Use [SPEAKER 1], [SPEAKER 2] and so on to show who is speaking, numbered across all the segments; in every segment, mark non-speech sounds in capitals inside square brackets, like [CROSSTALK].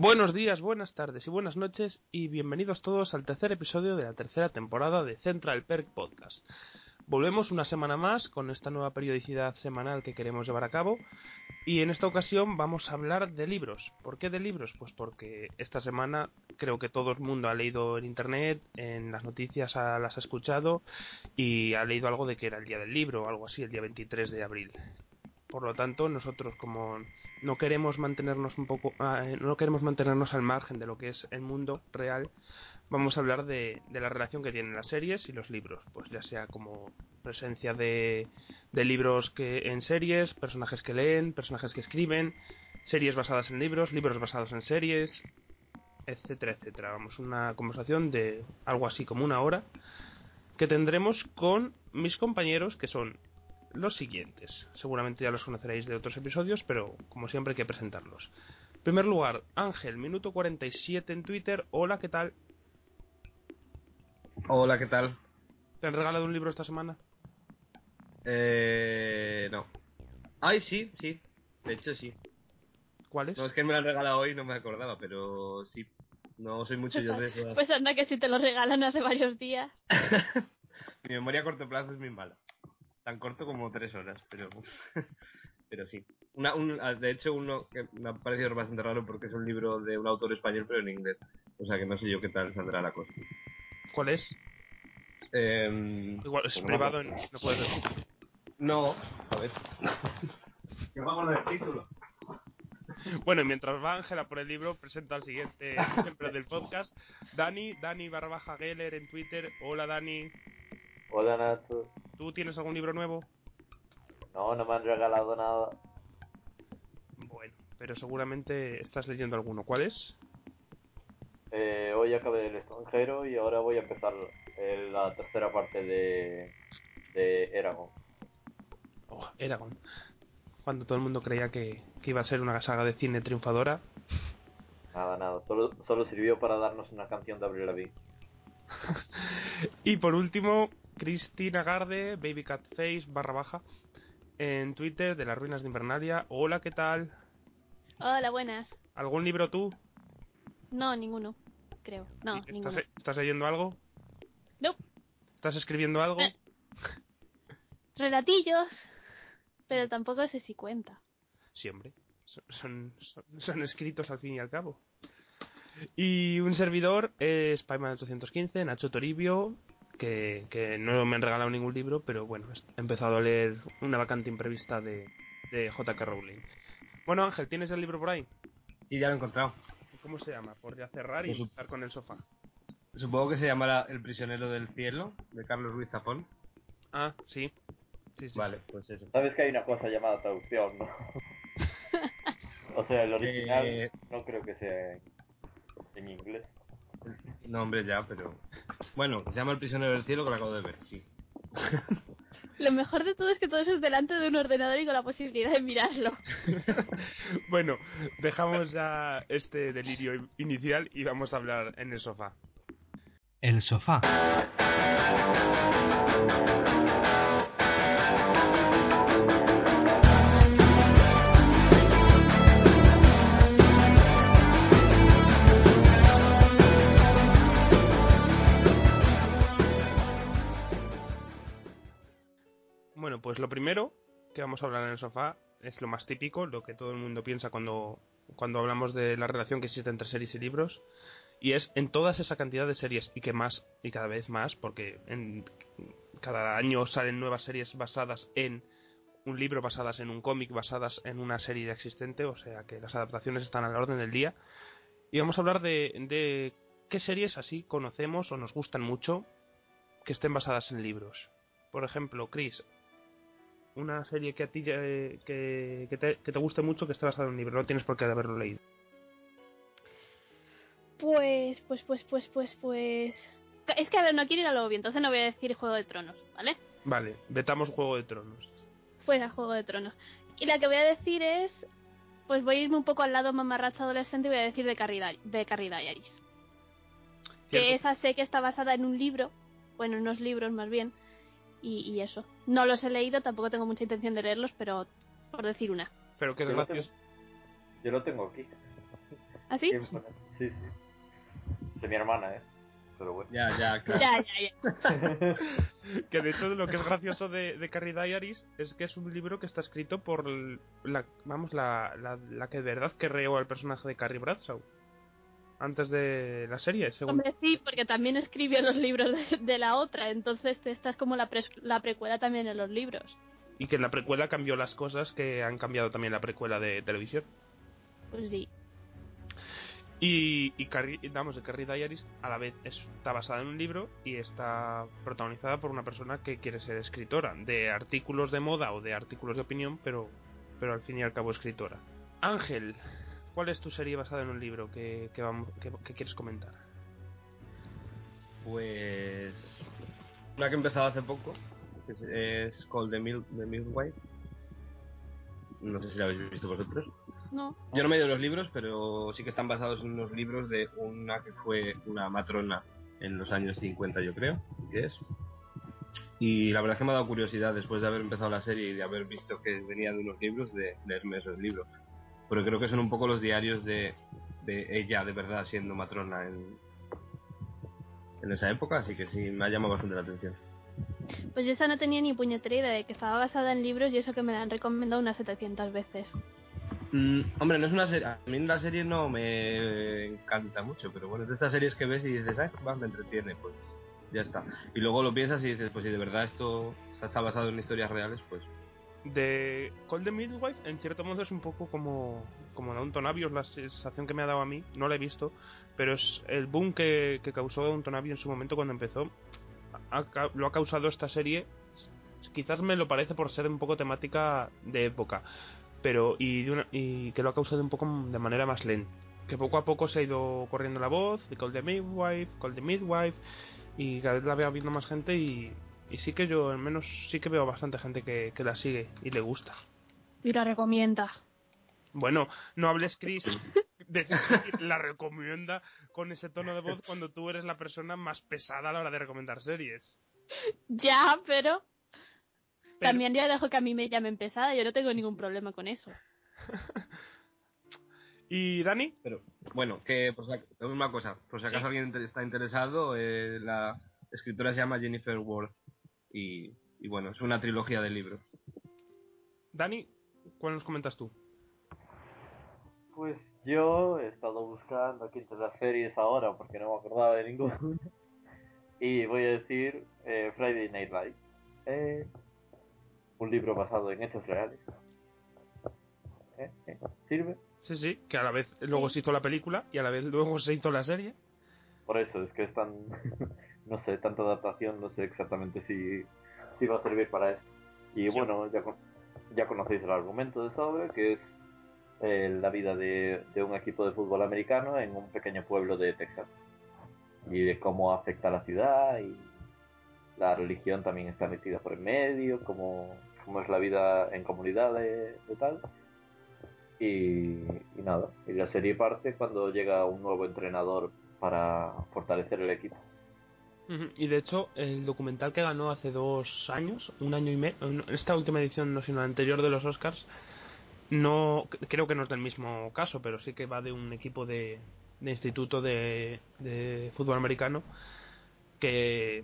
[SPEAKER 1] Buenos días, buenas tardes y buenas noches y bienvenidos todos al tercer episodio de la tercera temporada de Central Perk Podcast. Volvemos una semana más con esta nueva periodicidad semanal que queremos llevar a cabo y en esta ocasión vamos a hablar de libros. ¿Por qué de libros? Pues porque esta semana creo que todo el mundo ha leído en internet, en las noticias ha- las ha escuchado y ha leído algo de que era el día del libro o algo así, el día 23 de abril. Por lo tanto, nosotros como no queremos mantenernos un poco, ah, eh, no queremos mantenernos al margen de lo que es el mundo real, vamos a hablar de, de la relación que tienen las series y los libros, pues ya sea como presencia de, de libros que en series, personajes que leen, personajes que escriben, series basadas en libros, libros basados en series, etcétera, etcétera. Vamos, una conversación de algo así como una hora que tendremos con mis compañeros que son los siguientes. Seguramente ya los conoceréis de otros episodios, pero como siempre hay que presentarlos. En primer lugar, Ángel, minuto 47 en Twitter. Hola, ¿qué tal?
[SPEAKER 2] Hola, ¿qué tal?
[SPEAKER 1] ¿Te han regalado un libro esta semana?
[SPEAKER 2] Eh, no. Ay, sí, sí. De hecho, sí.
[SPEAKER 1] ¿Cuál es?
[SPEAKER 2] No, es que me lo han regalado hoy, no me acordaba, pero sí. No soy mucho yo de [LAUGHS] esas.
[SPEAKER 3] Pues anda que si te lo regalan hace varios días. [LAUGHS]
[SPEAKER 2] Mi memoria a corto plazo es muy mala. Tan corto como tres horas, pero. [LAUGHS] pero sí. Una, un, ah, de hecho, uno que me ha parecido bastante raro porque es un libro de un autor español, pero en inglés. O sea que no sé yo qué tal saldrá la cosa.
[SPEAKER 1] ¿Cuál es?
[SPEAKER 2] Eh,
[SPEAKER 1] Igual es
[SPEAKER 2] pues no
[SPEAKER 1] privado, no no puedes decir.
[SPEAKER 2] No, a ver. [LAUGHS] que vamos del título.
[SPEAKER 1] Bueno, y mientras va Ángela por el libro, presenta al siguiente [LAUGHS] miembro del podcast, Dani, Dani barra baja Geller en Twitter. Hola, Dani.
[SPEAKER 4] Hola Nato.
[SPEAKER 1] ¿Tú tienes algún libro nuevo?
[SPEAKER 4] No, no me han regalado nada.
[SPEAKER 1] Bueno, pero seguramente estás leyendo alguno. ¿Cuál es?
[SPEAKER 4] Eh, hoy acabé el extranjero y ahora voy a empezar eh, la tercera parte de, de Eragon.
[SPEAKER 1] Oh, Eragon. Cuando todo el mundo creía que, que iba a ser una saga de cine triunfadora.
[SPEAKER 4] Nada, nada. Solo, solo sirvió para darnos una canción de Avril Lavigne. [LAUGHS]
[SPEAKER 1] Y por último, Cristina Garde, Baby Cat Face barra baja, en Twitter de las ruinas de Invernalia. Hola, ¿qué tal?
[SPEAKER 3] Hola, buenas.
[SPEAKER 1] ¿Algún libro tú?
[SPEAKER 3] No, ninguno. Creo. No,
[SPEAKER 1] ¿Estás,
[SPEAKER 3] ninguno.
[SPEAKER 1] ¿Estás leyendo algo?
[SPEAKER 3] No.
[SPEAKER 1] ¿Estás escribiendo algo?
[SPEAKER 3] Eh. Relatillos. Pero tampoco sé si cuenta.
[SPEAKER 1] Siempre. Son, son, son- son escritos al fin y al cabo. Y un servidor es Paiman 815, Nacho Toribio, que, que no me han regalado ningún libro, pero bueno, he empezado a leer una vacante imprevista de, de J.K. Rowling. Bueno, Ángel, ¿tienes el libro por ahí?
[SPEAKER 2] Sí, ya lo he encontrado.
[SPEAKER 1] ¿Cómo se llama? Por ya cerrar y
[SPEAKER 2] Pues-
[SPEAKER 1] empezar con el sofá.
[SPEAKER 2] Supongo que se llamará El prisionero del cielo, de Carlos Ruiz Zafón.
[SPEAKER 1] Ah, sí. Sí, sí,
[SPEAKER 2] Vale,
[SPEAKER 1] sí.
[SPEAKER 2] pues eso.
[SPEAKER 4] Sabes que hay una cosa llamada traducción, ¿no? [LAUGHS] o sea, el original
[SPEAKER 2] Eh,
[SPEAKER 4] no creo que sea en, en inglés.
[SPEAKER 2] No, hombre, ya, pero... Bueno, se llama El prisionero del cielo, que lo acabo de ver, sí. [LAUGHS]
[SPEAKER 3] Lo mejor de todo es que todo eso es delante de un ordenador y con la posibilidad de mirarlo. [LAUGHS]
[SPEAKER 1] Bueno, dejamos ya este delirio in- inicial y vamos a hablar en el sofá.
[SPEAKER 5] El sofá.
[SPEAKER 1] Pues lo primero que vamos a hablar en el sofá es lo más típico, lo que todo el mundo piensa cuando, cuando hablamos de la relación que existe entre series y libros, y es en toda esa cantidad de series, y que más, y cada vez más, porque cada año salen nuevas series basadas en un libro, basadas en un cómic, basadas en una serie ya existente, o sea que las adaptaciones están a la orden del día. Y vamos a hablar de, de qué series así conocemos o nos gustan mucho que estén basadas en libros. Por ejemplo, Chris, una serie que a ti eh, que, que te, que te guste mucho que esté basada en un libro, no tienes por qué haberlo leído.
[SPEAKER 3] Pues, pues, pues, pues, pues, pues... Es que, a ver, no quiero ir a lo obvio, entonces no voy a decir Juego de Tronos, ¿vale?
[SPEAKER 1] Vale, vetamos Juego de Tronos.
[SPEAKER 3] Pues a Juego de Tronos. Y la que voy a decir es... Pues voy a irme un poco al lado mamarracho adolescente y voy a decir de Carrie, de Carrie Diaries. Que esa sé que está basada en un libro, bueno, en unos libros más bien, y, y eso. No los he leído, tampoco tengo mucha intención de leerlos, pero por decir una.
[SPEAKER 1] Pero qué gracioso.
[SPEAKER 4] yo lo tengo aquí.
[SPEAKER 3] ¿Así? [LAUGHS]
[SPEAKER 4] Sí, sí. De mi hermana, ¿eh? Pero bueno.
[SPEAKER 2] Ya, ya, [LAUGHS] claro.
[SPEAKER 3] Ya, ya, ya. [LAUGHS]
[SPEAKER 1] Que de hecho lo que es gracioso de, de Carrie Diaries es que es un libro que está escrito por la, vamos, la, la, la que de verdad que creó al personaje de Carrie Bradshaw. Antes de la serie, según...
[SPEAKER 3] Hombre, sí, porque también escribió los libros de, de la otra, entonces esta es como la precuela también en los libros.
[SPEAKER 1] Y que en la precuela cambió las cosas que han cambiado también la precuela de televisión.
[SPEAKER 3] Pues sí.
[SPEAKER 1] Y, y Carrie, vamos, de Carrie Diaries a la vez está basada en un libro y está protagonizada por una persona que quiere ser escritora de artículos de moda o de artículos de opinión, pero, pero al fin y al cabo escritora. Ángel, ¿cuál es tu serie basada en un libro que, que, vamos, que, que quieres comentar?
[SPEAKER 2] Pues. Una que he empezado hace poco. que es, es Called the, Mil the Midwife. No sé si la habéis visto vosotros.
[SPEAKER 3] No.
[SPEAKER 2] Yo no me he leído los libros, pero sí que están basados en unos libros de una que fue una matrona en los años 50, yo creo, que es. Y la verdad es que me ha dado curiosidad después de haber empezado la serie y de haber visto que venía de unos libros, de leerme esos libros. Pero creo que son un poco los diarios de, de ella, de verdad, siendo matrona en, en esa época, así que sí, me ha llamado bastante la atención.
[SPEAKER 3] Pues yo esa no tenía ni puñetera idea de que estaba basada en libros y eso que me la han recomendado unas 700 veces.
[SPEAKER 2] Mm, hombre, no es una serie. A mí la serie no me encanta mucho, pero bueno, es de estas series que ves y dices, ah, va, me entretiene, pues ya está. Y luego lo piensas y dices, pues si de verdad esto está basado en historias reales, pues.
[SPEAKER 1] De Call the Midwife, en cierto modo es un poco como, como Downton la sensación que me ha dado a mí, no la he visto, pero es el boom que, que causó Downton en su momento cuando empezó, lo ha causado esta serie, quizás me lo parece por ser un poco temática de época, pero y, de una- y que lo ha causado un poco de manera más lenta. Que poco a poco se ha ido corriendo la voz de Call the Midwife, Call the Midwife, y cada vez la veo viendo más gente y, y sí que yo al menos sí que veo bastante gente que, que la sigue y le gusta.
[SPEAKER 3] Y la recomienda.
[SPEAKER 1] Bueno, no hables, Chris, de [LAUGHS] la recomienda con ese tono de voz cuando tú eres la persona más pesada a la hora de recomendar series.
[SPEAKER 3] Ya, pero,
[SPEAKER 1] Pero-
[SPEAKER 3] también ya dejo que a mí me llamen pesada, yo no tengo ningún problema con eso. [LAUGHS]
[SPEAKER 1] ¿Y Dani?
[SPEAKER 2] Pero bueno, que por si una cosa, por si acaso
[SPEAKER 1] Sí.
[SPEAKER 2] alguien está interesado, eh, la escritora se llama Jennifer Worth y, y bueno, es una trilogía de libros.
[SPEAKER 1] Dani, ¿cuál nos comentas tú?
[SPEAKER 4] Pues yo he estado buscando aquí entre las series ahora porque no me acordaba de ninguna. [LAUGHS] Y voy a decir eh, Friday Night Lights. Eh, un libro basado en hechos reales. ¿Eh? ¿Eh? ¿Sirve?
[SPEAKER 1] Sí, sí, que a la vez luego se hizo la película y a la vez luego se hizo la serie.
[SPEAKER 4] Por eso, es que es tan... [LAUGHS] no sé, tanta adaptación, no sé exactamente si, si va a servir para eso. Y
[SPEAKER 1] Sí.
[SPEAKER 4] bueno, ya, ya conocéis el argumento de esta obra, que es eh, la vida de, de un equipo de fútbol americano en un pequeño pueblo de Texas. Y de cómo afecta a la ciudad y la religión también está metida por en medio, cómo, cómo es la vida en comunidad de, de tal. Y, y nada, y la serie parte cuando llega un nuevo entrenador para fortalecer el equipo.
[SPEAKER 1] Y de hecho, el documental que ganó hace dos años, un año y medio, esta última edición, no sino la anterior de los Oscars, no creo que no es del mismo caso, pero sí que va de un equipo de, de instituto de, de fútbol americano que,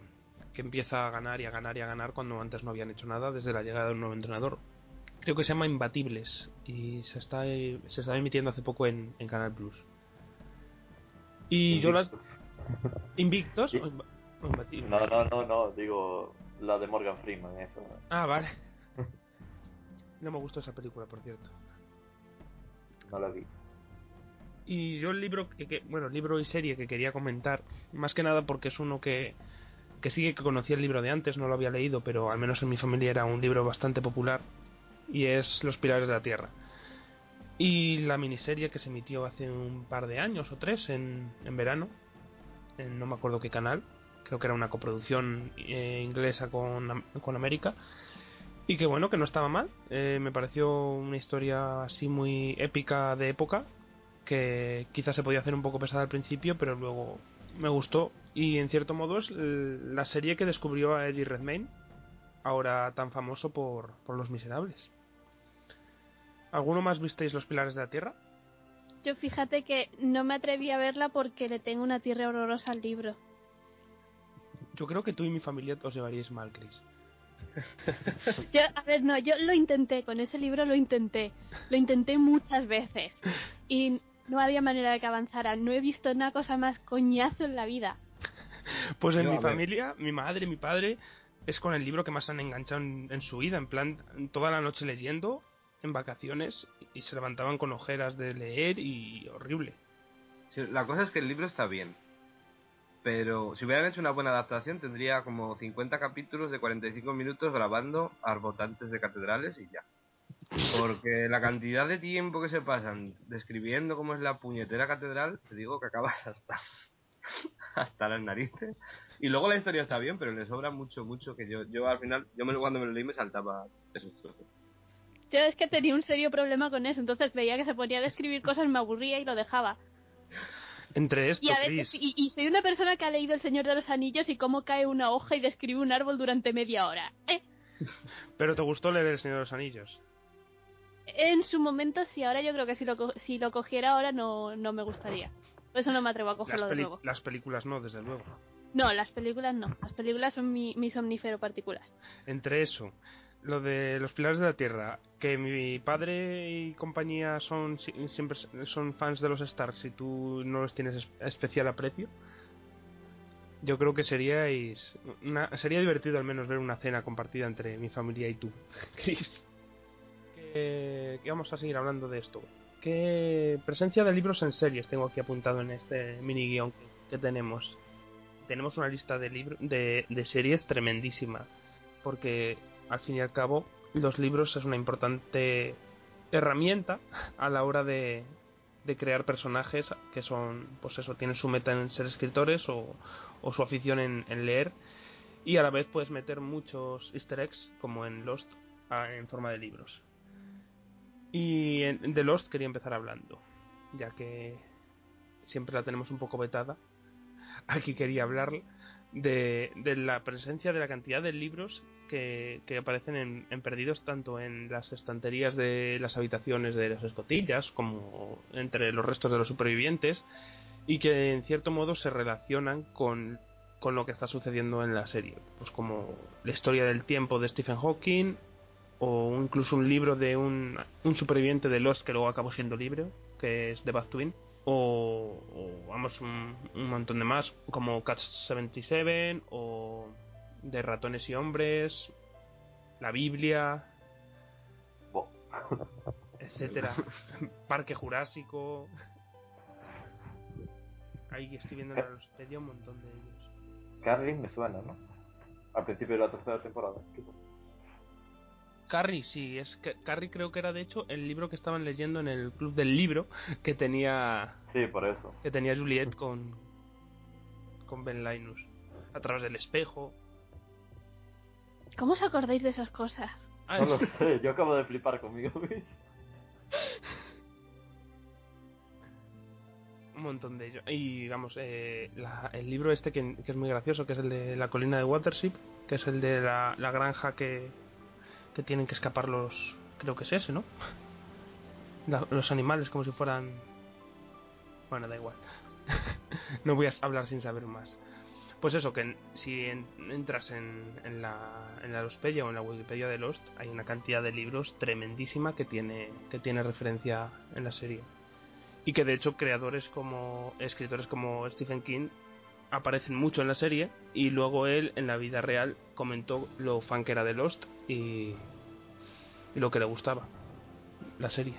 [SPEAKER 1] que empieza a ganar y a ganar y a ganar cuando antes no habían hecho nada desde la llegada de un nuevo entrenador. Creo que se llama Imbatibles y se está se está emitiendo hace poco en, en Canal Plus. Y yo las Invictos
[SPEAKER 4] No, no, no, no, digo la de Morgan Freeman, eso.
[SPEAKER 1] Ah, vale. [LAUGHS] No me gustó esa película, por cierto.
[SPEAKER 4] No la vi.
[SPEAKER 1] Y yo el libro, que, que- bueno, libro y serie que quería comentar, más que nada porque es uno que, que sí que conocía el libro de antes, no lo había leído, pero al menos en mi familia era un libro bastante popular, y es Los Pilares de la Tierra. Y la miniserie que se emitió hace un par de años o tres en, en verano, en no me acuerdo qué canal, que era una coproducción eh, inglesa con, con América, y que bueno, que no estaba mal, eh, me pareció una historia así muy épica de época, que quizás se podía hacer un poco pesada al principio, pero luego me gustó. Y en cierto modo es la serie que descubrió a Eddie Redmayne, ahora tan famoso por, por Los Miserables. ¿Alguno más visteis Los Pilares de la Tierra?
[SPEAKER 3] Yo fíjate que no me atreví a verla porque le tengo una tierra horrorosa al libro.
[SPEAKER 1] Yo creo que tú y mi familia os llevaríais mal, Chris. [LAUGHS]
[SPEAKER 3] Yo, a ver, no, yo lo intenté, con ese libro lo intenté. Lo intenté muchas veces. Y no había manera de que avanzara. No he visto una cosa más coñazo en la vida.
[SPEAKER 1] Pues en
[SPEAKER 2] Yo,
[SPEAKER 1] mi familia, mi madre y mi padre es con el libro que más han enganchado en, en su vida, en plan, toda la noche leyendo, en vacaciones, y se levantaban con ojeras de leer y horrible.
[SPEAKER 2] Sí, la cosa es que el libro está bien. Pero si hubieran hecho una buena adaptación, tendría como 50 capítulos de 45 minutos grabando arbotantes de catedrales y ya. Porque la cantidad de tiempo que se pasan describiendo cómo es la puñetera catedral, te digo que acabas [LAUGHS] hasta, hasta las narices. Y luego la historia está bien, pero le sobra mucho, mucho que yo, yo al final, yo me, cuando me lo leí me saltaba esos trozos.
[SPEAKER 3] Yo es que tenía un serio problema con eso. Entonces veía que se ponía a describir cosas, me aburría y lo dejaba.
[SPEAKER 1] Entre esto,
[SPEAKER 3] Y, a
[SPEAKER 1] Chris,
[SPEAKER 3] veces, y, y soy una persona que ha leído El Señor de los Anillos y cómo cae una hoja y describe un árbol durante media hora. Eh, [LAUGHS]
[SPEAKER 1] pero ¿te gustó leer El Señor de los Anillos?
[SPEAKER 3] En su momento sí, ahora yo creo que si lo, si lo cogiera ahora no, no me gustaría. Por eso no me atrevo a
[SPEAKER 1] Las,
[SPEAKER 3] cogerlo de nuevo.
[SPEAKER 1] las películas no, desde luego.
[SPEAKER 3] No, las películas no. Las películas son mi, mi somnífero particular.
[SPEAKER 1] Entre eso, lo de los pilares de la tierra, que mi padre y compañía son si- siempre son fans de los Starks y tú no los tienes es- especial aprecio, yo creo que seríais sería divertido al menos ver una cena compartida entre mi familia y tú, [LAUGHS] Chris. Que, que vamos a seguir hablando de esto. ¿Qué presencia de libros en series tengo aquí apuntado en este mini guion que, que tenemos? Tenemos una lista de, libro, de series tremendísima porque al fin y al cabo los libros es una importante herramienta a la hora de, de crear personajes que son, pues eso, tienen su meta en ser escritores o, su afición en, leer y a la vez puedes meter muchos easter eggs como en Lost en forma de libros. Y en, de Lost quería empezar hablando, ya que siempre la tenemos un poco vetada. Aquí quería hablar de, de la presencia de la cantidad de libros que, que aparecen en, en Perdidos tanto en las estanterías de las habitaciones de las escotillas como entre los restos de los supervivientes y que en cierto modo se relacionan con, con lo que está sucediendo en la serie. Pues como la historia del tiempo de Stephen Hawking o incluso un libro de un, un superviviente de Lost que luego acabó siendo libro que es The Bad Twin o, o, vamos un, un montón de más como Catch 77 o de ratones y hombres la Biblia
[SPEAKER 4] Bo.
[SPEAKER 1] etcétera [LAUGHS] Parque Jurásico ahí estoy viendo en la Wikipedia un montón de ellos
[SPEAKER 4] Carly me suena, ¿no? Al principio de la tercera temporada. quizás.
[SPEAKER 1] Carrie, sí, es que Carrie creo que era de hecho el libro que estaban leyendo en el club del libro que tenía
[SPEAKER 4] Sí, por eso.
[SPEAKER 1] que tenía Juliet con con Ben Linus a través del espejo.
[SPEAKER 3] ¿Cómo os acordáis de esas cosas?
[SPEAKER 1] Ah,
[SPEAKER 4] No lo sé, yo acabo de flipar conmigo mismo.
[SPEAKER 1] un montón de ellos. Y vamos, eh, la- el libro este que, que es muy gracioso, que es el de la colina de Watership, que es el de la, la granja que, que tienen que escapar los... Creo que es ese, ¿no? Los animales como si fueran... Bueno, da igual. [LAUGHS] no voy a hablar sin saber más. Pues eso, que si en- entras en, en la, en la Lostpedia o en la Wikipedia de Lost, hay una cantidad de libros tremendísima que tiene, que tiene referencia en la serie. Y que de hecho creadores como, escritores como Stephen King aparecen mucho en la serie y luego él en la vida real comentó lo fan que era de Lost y, y lo que le gustaba la serie.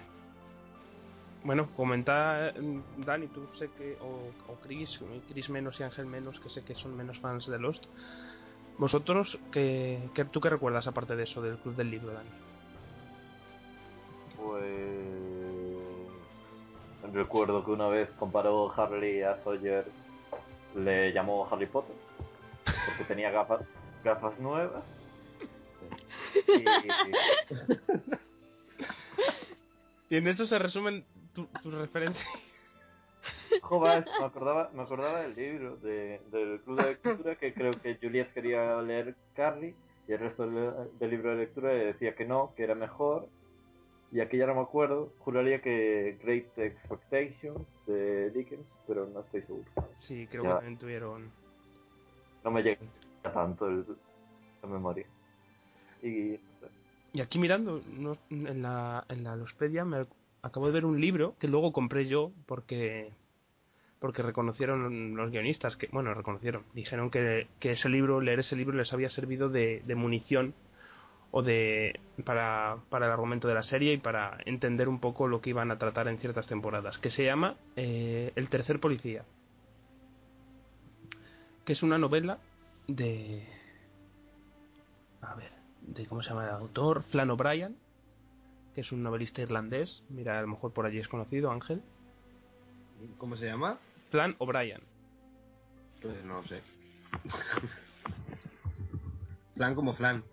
[SPEAKER 1] Bueno, comenta eh, Dani, tú sé que, o, o Chris, Chris menos y Ángel menos, que sé que son menos fans de Lost. Vosotros, ¿qué, qué- ¿tú qué recuerdas aparte de eso, del Club del Libro, Dani?
[SPEAKER 4] Pues recuerdo que una vez comparó Harley a Sawyer, le llamó Harry Potter, porque tenía gafas, gafas nuevas. Y, [LAUGHS]
[SPEAKER 1] Y en eso se resumen tu- tus referencias.
[SPEAKER 4] joder, me acordaba, me acordaba del libro, de, del club de lectura, que creo que Juliet quería leer Carly, y el resto del, del libro de lectura le decía que no, que era mejor. Y aquí ya no me acuerdo, juraría que Great Expectations de Dickens, pero no estoy seguro.
[SPEAKER 1] Sí, creo
[SPEAKER 4] Ya.
[SPEAKER 1] que también tuvieron.
[SPEAKER 4] No me llega tanto el, la memoria. Y.
[SPEAKER 1] Y aquí mirando no- en la, en la Lospedia me acabo de ver un libro que luego compré yo porque porque reconocieron los guionistas que bueno reconocieron dijeron que, que ese libro leer ese libro les había servido de, de munición o de para, para el argumento de la serie y para entender un poco lo que iban a tratar en ciertas temporadas que se llama eh, el tercer policía que es una novela de a ver de cómo se llama el autor Flann O'Brien que es un novelista irlandés mira a lo mejor por allí es conocido Ángel
[SPEAKER 2] ¿Cómo se llama?
[SPEAKER 1] Flann O'Brien
[SPEAKER 2] Pues no sé. [LAUGHS] flan como flan.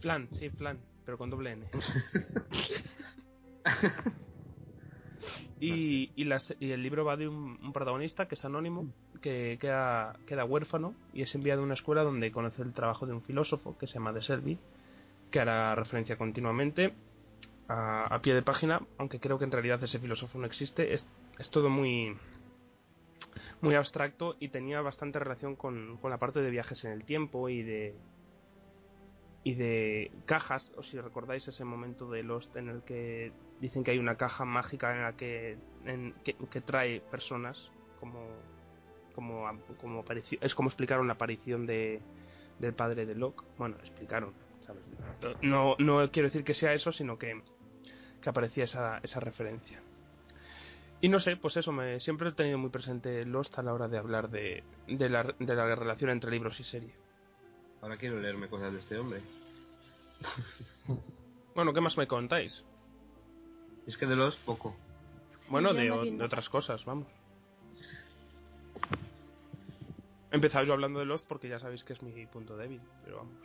[SPEAKER 1] Flan, sí, Flan, pero con doble N. [LAUGHS] y, y, las- y el libro va de un, un protagonista que es anónimo, que queda, queda huérfano y es enviado a una escuela donde conoce el trabajo de un filósofo que se llama De Servi, que hará referencia continuamente a, a pie de página, aunque creo que en realidad ese filósofo no existe. Es, es todo muy muy abstracto y tenía bastante relación con, con la parte de viajes en el tiempo y de y de cajas, o si recordáis ese momento de Lost en el que dicen que hay una caja mágica en la que, que, trae personas como como como es como explicaron la aparición de del padre de Locke bueno explicaron ¿sabes? no no quiero decir que sea eso sino que que aparecía esa, esa referencia y no sé, pues eso, me, siempre he tenido muy presente Lost a la hora de hablar de, de, la, de la relación entre libros y serie.
[SPEAKER 2] Ahora quiero leerme cosas de este hombre. [LAUGHS]
[SPEAKER 1] Bueno, ¿qué más me contáis?
[SPEAKER 2] Es que de los poco.
[SPEAKER 1] Bueno, de, o- otras cosas, vamos. He empezado yo hablando de Lost porque ya sabéis que es mi punto débil, pero vamos.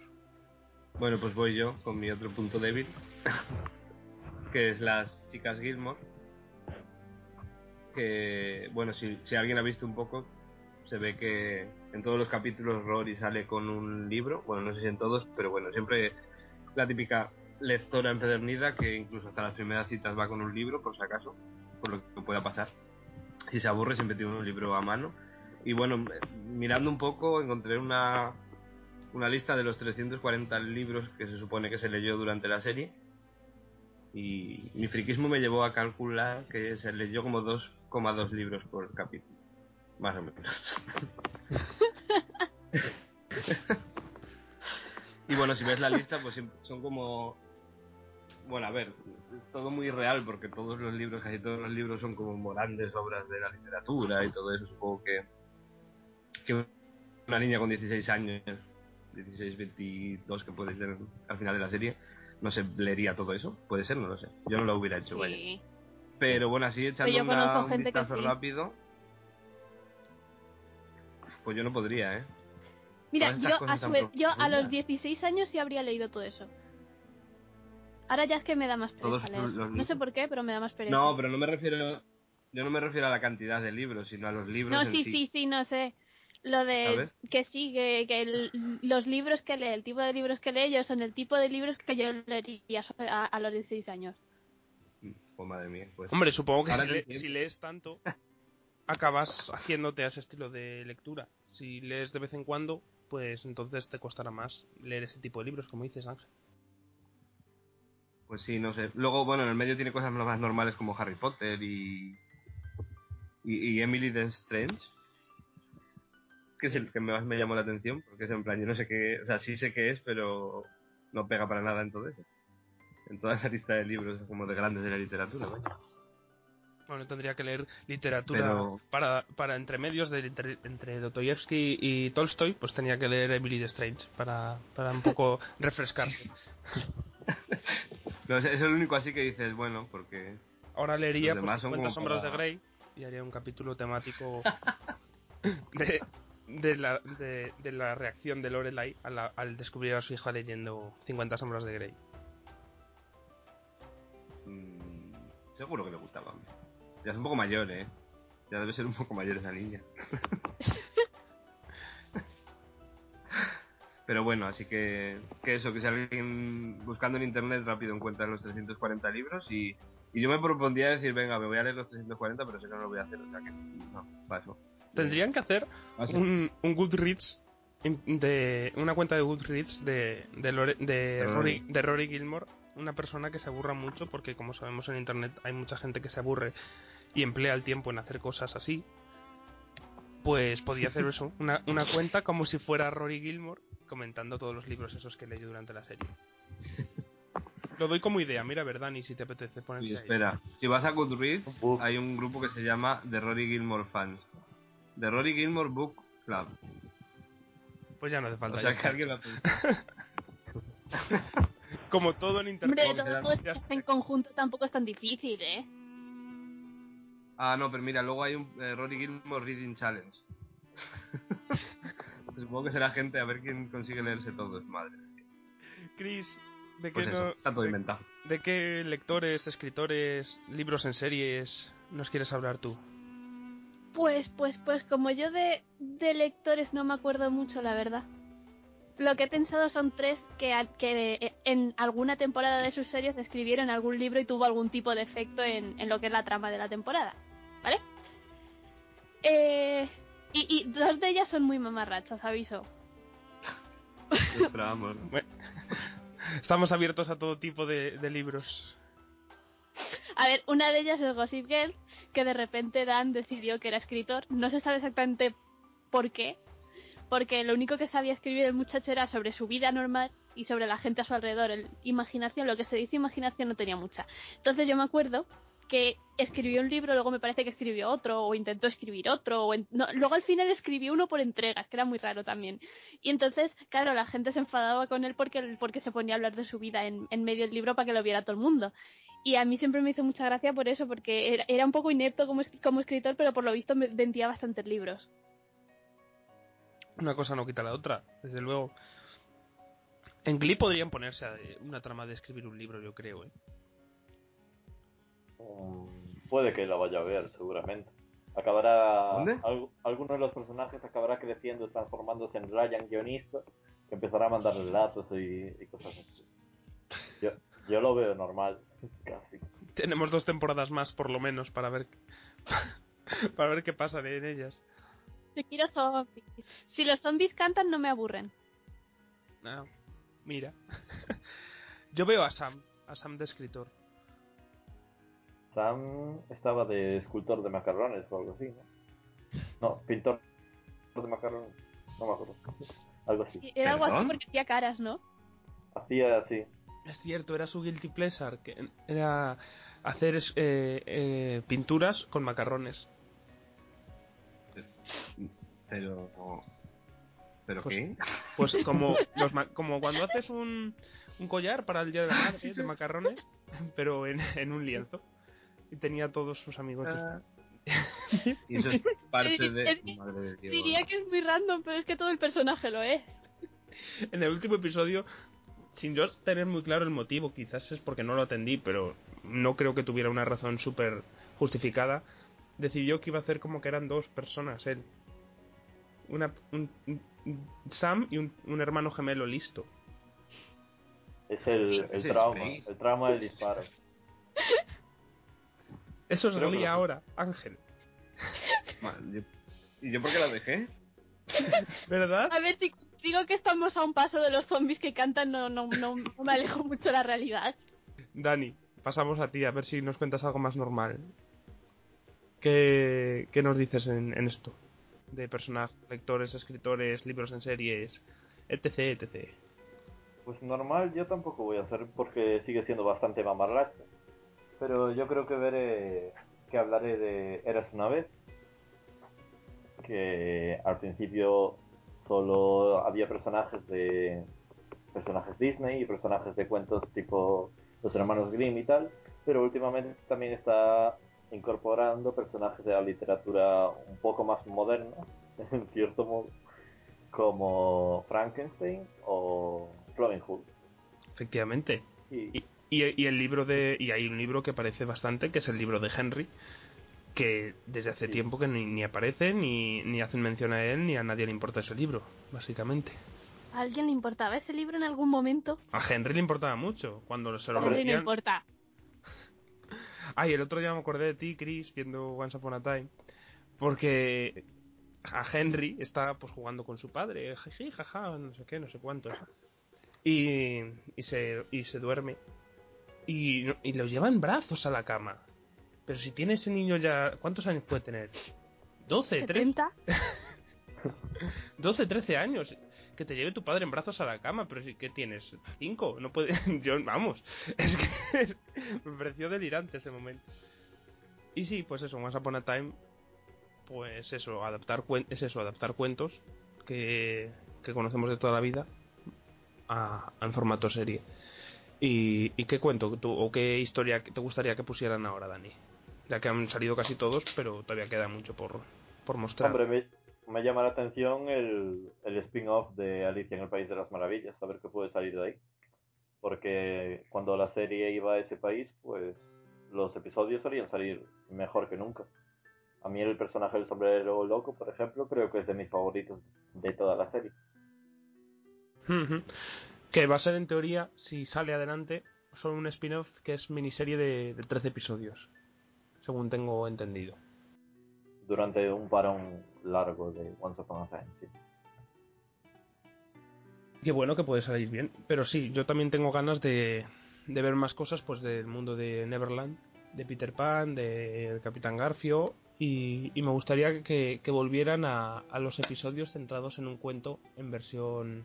[SPEAKER 2] Bueno, pues voy yo con mi otro punto débil. [LAUGHS] que es las chicas Gilmore. Que, bueno, si, si alguien ha visto un poco, se ve que en todos los capítulos Rory sale con un libro. Bueno, no sé si en todos, pero bueno, siempre la típica lectora empedernida que incluso hasta las primeras citas va con un libro, por si acaso, por lo que pueda pasar. Si se aburre, siempre tiene un libro a mano. Y bueno, mirando un poco, encontré una, una lista de los 340 libros que se supone que se leyó durante la serie. Y mi friquismo me llevó a calcular que se leyó como 2,2 libros por capítulo. Más o menos. [LAUGHS] y bueno, si ves la lista, pues siempre son como... Bueno, a ver, es todo muy real porque todos los libros, casi todos los libros son como grandes obras de la literatura y todo eso. Supongo que, que una niña con 16 años 16, 22 que puede ser al final de la serie, no se leería todo eso. Puede ser, no lo sé. Yo no lo hubiera hecho, vaya.
[SPEAKER 3] Sí.
[SPEAKER 2] Pero bueno, así echando una- un vistazo
[SPEAKER 3] sí.
[SPEAKER 2] rápido. Pues yo no podría, ¿eh?
[SPEAKER 3] Mira, yo a, su yo a los 16 años sí habría leído todo eso. Ahora ya es que me da más pereza leer.
[SPEAKER 2] los- los
[SPEAKER 3] No sé por qué, pero me da más pereza.
[SPEAKER 2] No, pero no me refiero. Yo no me refiero a la cantidad de libros, sino a los libros.
[SPEAKER 3] No,
[SPEAKER 2] en
[SPEAKER 3] sí, sí, sí, no sé. Lo de
[SPEAKER 2] ¿Sabes?
[SPEAKER 3] que sí, que, que el- los libros que lee, el tipo de libros que lee yo son el tipo de libros que yo leería a, a los 16 años.
[SPEAKER 2] Pues madre mía, pues.
[SPEAKER 1] Hombre, supongo que
[SPEAKER 2] Ahora
[SPEAKER 1] si, le- si lees tanto, [LAUGHS] acabas haciéndote a ese estilo de lectura. Si lees de vez en cuando, pues entonces te costará más leer ese tipo de libros, como dices, Ángel.
[SPEAKER 2] Pues sí, no sé. Luego, bueno, en el medio tiene cosas más normales como Harry Potter y. y, Emily the Strange. Que es el que más me llamó la atención, porque es en plan, yo no sé qué. O sea, sí sé qué es, pero no pega para nada en todo eso. En toda esa lista de libros como de grandes de la literatura.
[SPEAKER 1] Bueno, tendría que leer literatura
[SPEAKER 2] Pero-
[SPEAKER 1] para, para entre medios de, entre, entre Dostoyevsky y Tolstoy, pues tenía que leer Emily the Strange para, para un poco [LAUGHS] refrescarse.
[SPEAKER 2] No, es el único así que dices, bueno, porque.
[SPEAKER 1] Ahora leería pues,
[SPEAKER 2] demás son
[SPEAKER 1] 50
[SPEAKER 2] como
[SPEAKER 1] sombras
[SPEAKER 2] para-
[SPEAKER 1] de Grey y haría un capítulo temático [LAUGHS] de, de, la, de, de la reacción de Lorelai a la- al descubrir a su hija leyendo 50 sombras de Grey.
[SPEAKER 2] mm, seguro que le gustaba. Ya es un poco mayor, ¿eh? Ya debe ser un poco mayor esa niña. [LAUGHS] Pero bueno, así que, que eso, que si alguien buscando en internet rápido encuentra los 340 libros y, y yo me propondría decir, venga, me voy a leer los 340, pero sé que no lo voy a hacer, o sea que no, paso.
[SPEAKER 1] Tendrían que hacer un, un Goodreads de una cuenta de Goodreads de de, Lore- de,
[SPEAKER 2] Rory.
[SPEAKER 1] Rory, de Rory Gilmore una persona que se aburra mucho porque como sabemos en internet hay mucha gente que se aburre y emplea el tiempo en hacer cosas así pues podía hacer eso [LAUGHS] una, una cuenta como si fuera Rory Gilmore comentando todos los libros esos que leyó durante la serie lo doy como idea mira verdad ni si te apetece ponerte
[SPEAKER 2] Y
[SPEAKER 1] ahí.
[SPEAKER 2] espera, si vas a Goodreads, hay un grupo que se llama The Rory Gilmore Fans. The Rory Gilmore Book Club.
[SPEAKER 1] pues ya no hace
[SPEAKER 2] O
[SPEAKER 1] falta
[SPEAKER 2] sea
[SPEAKER 1] ya.
[SPEAKER 2] que alguien lo apunta. [LAUGHS]
[SPEAKER 1] como todo en internet
[SPEAKER 3] Hombre, todo en conjunto tampoco es tan difícil, ¿eh?
[SPEAKER 2] Ah, no, pero mira, luego hay un eh, Rory Gilmore Reading Challenge. [LAUGHS] Supongo que será gente a ver quién consigue leerse todo, madre.
[SPEAKER 1] Chris ¿de qué
[SPEAKER 2] Pues eso,
[SPEAKER 1] no-
[SPEAKER 2] está todo
[SPEAKER 1] de-
[SPEAKER 2] inventado.
[SPEAKER 1] ¿De qué lectores, escritores, libros en series nos quieres hablar tú?
[SPEAKER 3] Pues, pues, pues como yo de, de lectores no me acuerdo mucho, la verdad. Lo que he pensado son tres que, que en alguna temporada de sus series escribieron algún libro y tuvo algún tipo de efecto en, en lo que es la trama de la temporada. ¿Vale? Eh, y, y dos de ellas son muy mamarrachas, aviso.
[SPEAKER 2] Vamos, [LAUGHS]
[SPEAKER 1] estamos abiertos a todo tipo de, de libros.
[SPEAKER 3] A ver, una de ellas es Gossip Girl, que de repente Dan decidió que era escritor. No se sabe exactamente por qué, porque lo único que sabía escribir el muchacho era sobre su vida normal y sobre la gente a su alrededor. El imaginación, lo que se dice imaginación no tenía mucha. Entonces yo me acuerdo que escribió un libro, luego me parece que escribió otro, o intentó escribir otro, o en- luego al final escribió uno por entregas, que era muy raro también. Y entonces, claro, la gente se enfadaba con él porque, porque se ponía a hablar de su vida en, medio del libro para que lo viera todo el mundo. Y a mí siempre me hizo mucha gracia por eso, porque era, un poco inepto como, como escritor, pero por lo visto vendía bastantes libros.
[SPEAKER 1] Una cosa no quita la otra, desde luego. En Glee podrían ponerse a de- una trama de escribir un libro, yo creo, ¿eh?
[SPEAKER 4] Mm, puede que la vaya a ver, seguramente. Acabará.
[SPEAKER 2] ¿Dónde?
[SPEAKER 4] al- alguno de los personajes acabará creciendo, transformándose en Ryan guionista, que empezará a mandar relatos y, y cosas así. Yo, yo lo veo normal, casi.
[SPEAKER 1] Tenemos dos temporadas más, por lo menos, para ver [LAUGHS] para ver qué pasa en ellas.
[SPEAKER 3] Yo quiero zombies. Si los zombies cantan, no me aburren.
[SPEAKER 1] Ah, mira. [LAUGHS] Yo veo a Sam, a Sam de escritor.
[SPEAKER 4] Sam estaba de escultor de macarrones o algo así, ¿no? No, pintor de macarrones. No me acuerdo. [LAUGHS] Algo así.
[SPEAKER 3] Era algo así porque hacía caras, ¿no?
[SPEAKER 4] Hacía así.
[SPEAKER 1] Es cierto, era su guilty pleasure, que era hacer es- eh, eh, pinturas con macarrones.
[SPEAKER 2] Pero. ¿Pero
[SPEAKER 1] Pues-
[SPEAKER 2] qué?
[SPEAKER 1] Pues como [LAUGHS] los ma- como cuando haces un, un collar para el Día de la Madre de macarrones, pero en, en un lienzo. Y tenía todos sus amigos.
[SPEAKER 2] Ah. Y eso es [LAUGHS] parte de.
[SPEAKER 3] Es que
[SPEAKER 2] Madre de Dios.
[SPEAKER 3] Diría que es muy random, pero es que todo el personaje lo es.
[SPEAKER 1] En el último episodio, sin yo tener muy claro el motivo, quizás es porque no lo atendí, pero no creo que tuviera una razón súper justificada, decidió que iba a hacer como que eran dos personas, él. Una, un- Sam y un, un hermano gemelo listo.
[SPEAKER 4] Es el, el trauma. El trauma del disparo.
[SPEAKER 1] Eso es
[SPEAKER 4] lo-
[SPEAKER 1] ahora, Ángel.
[SPEAKER 2] ¿Y yo por qué la dejé?
[SPEAKER 1] ¿Verdad?
[SPEAKER 3] A ver, si digo que estamos a un paso de los zombies que cantan, no, no, no, no me alejo mucho de la realidad.
[SPEAKER 1] Dani, pasamos a ti, a ver si nos cuentas algo más normal. ¿Qué, qué nos dices en, en esto? De personajes, lectores, escritores, libros en series, etc, etc.
[SPEAKER 4] Pues normal yo tampoco voy a hacer porque sigue siendo bastante mamarracho. Pero yo creo que veré que hablaré de Eras una vez. Que al principio solo había personajes de personajes Disney y personajes de cuentos tipo los hermanos Grimm y tal, pero últimamente también está incorporando personajes de la literatura un poco más moderna, [LAUGHS] en cierto modo, como Frankenstein o Robin Hood.
[SPEAKER 1] Efectivamente.
[SPEAKER 4] Y,
[SPEAKER 1] Y, y- y el libro de. Y hay un libro que aparece bastante, que es el libro de Henry, que desde hace
[SPEAKER 4] Sí.
[SPEAKER 1] tiempo que ni, ni aparece, ni, ni hacen mención a él, ni a nadie le importa ese libro, básicamente.
[SPEAKER 3] ¿A alguien le importaba ese libro en algún momento?
[SPEAKER 1] A Henry le importaba mucho cuando se lo
[SPEAKER 3] A Henry no importa.
[SPEAKER 1] Ay, el otro día me acordé de ti, Chris, viendo Once Upon a Time, porque a Henry está pues jugando con su padre, jiji, jaja, no sé qué, no sé cuántos, y, y, se, y se duerme y, y lo lleva en brazos a la cama. Pero si tiene ese niño ya, ¿cuántos años puede tener? 12, 13,
[SPEAKER 3] 70.
[SPEAKER 1] 12, 13 años. Que te lleve tu padre en brazos a la cama, pero si que tienes 5, no puede, [LAUGHS] yo vamos, [LAUGHS] es que me pareció delirante ese momento. Y sí, pues eso, Once Upon a Time, pues eso, adaptar es eso, adaptar cuentos que, que conocemos de toda la vida a, en formato serie. ¿Y, qué cuento tú, o qué historia te gustaría que pusieran ahora, Dani? Ya que han salido casi todos, pero todavía queda mucho por, por mostrar.
[SPEAKER 4] Me llama la atención el, el spin-off de Alicia en el País de las Maravillas, a ver qué puede salir de ahí. Porque cuando la serie iba a ese país, pues los episodios solían salir mejor que nunca. A mí el personaje del sombrero loco, por ejemplo, creo que es de mis favoritos de toda la serie.
[SPEAKER 1] Que va a ser en teoría, si sale adelante, solo un spin-off que es miniserie de, de 13 episodios, según tengo entendido.
[SPEAKER 4] Durante un parón largo de Once Upon a Time, sí.
[SPEAKER 1] Qué bueno que puede salir bien, pero sí, yo también tengo ganas de, de ver más cosas pues del mundo de Neverland, de Peter Pan, de Capitán Garfio y, y me gustaría que, que volvieran a, a los episodios centrados en un cuento en versión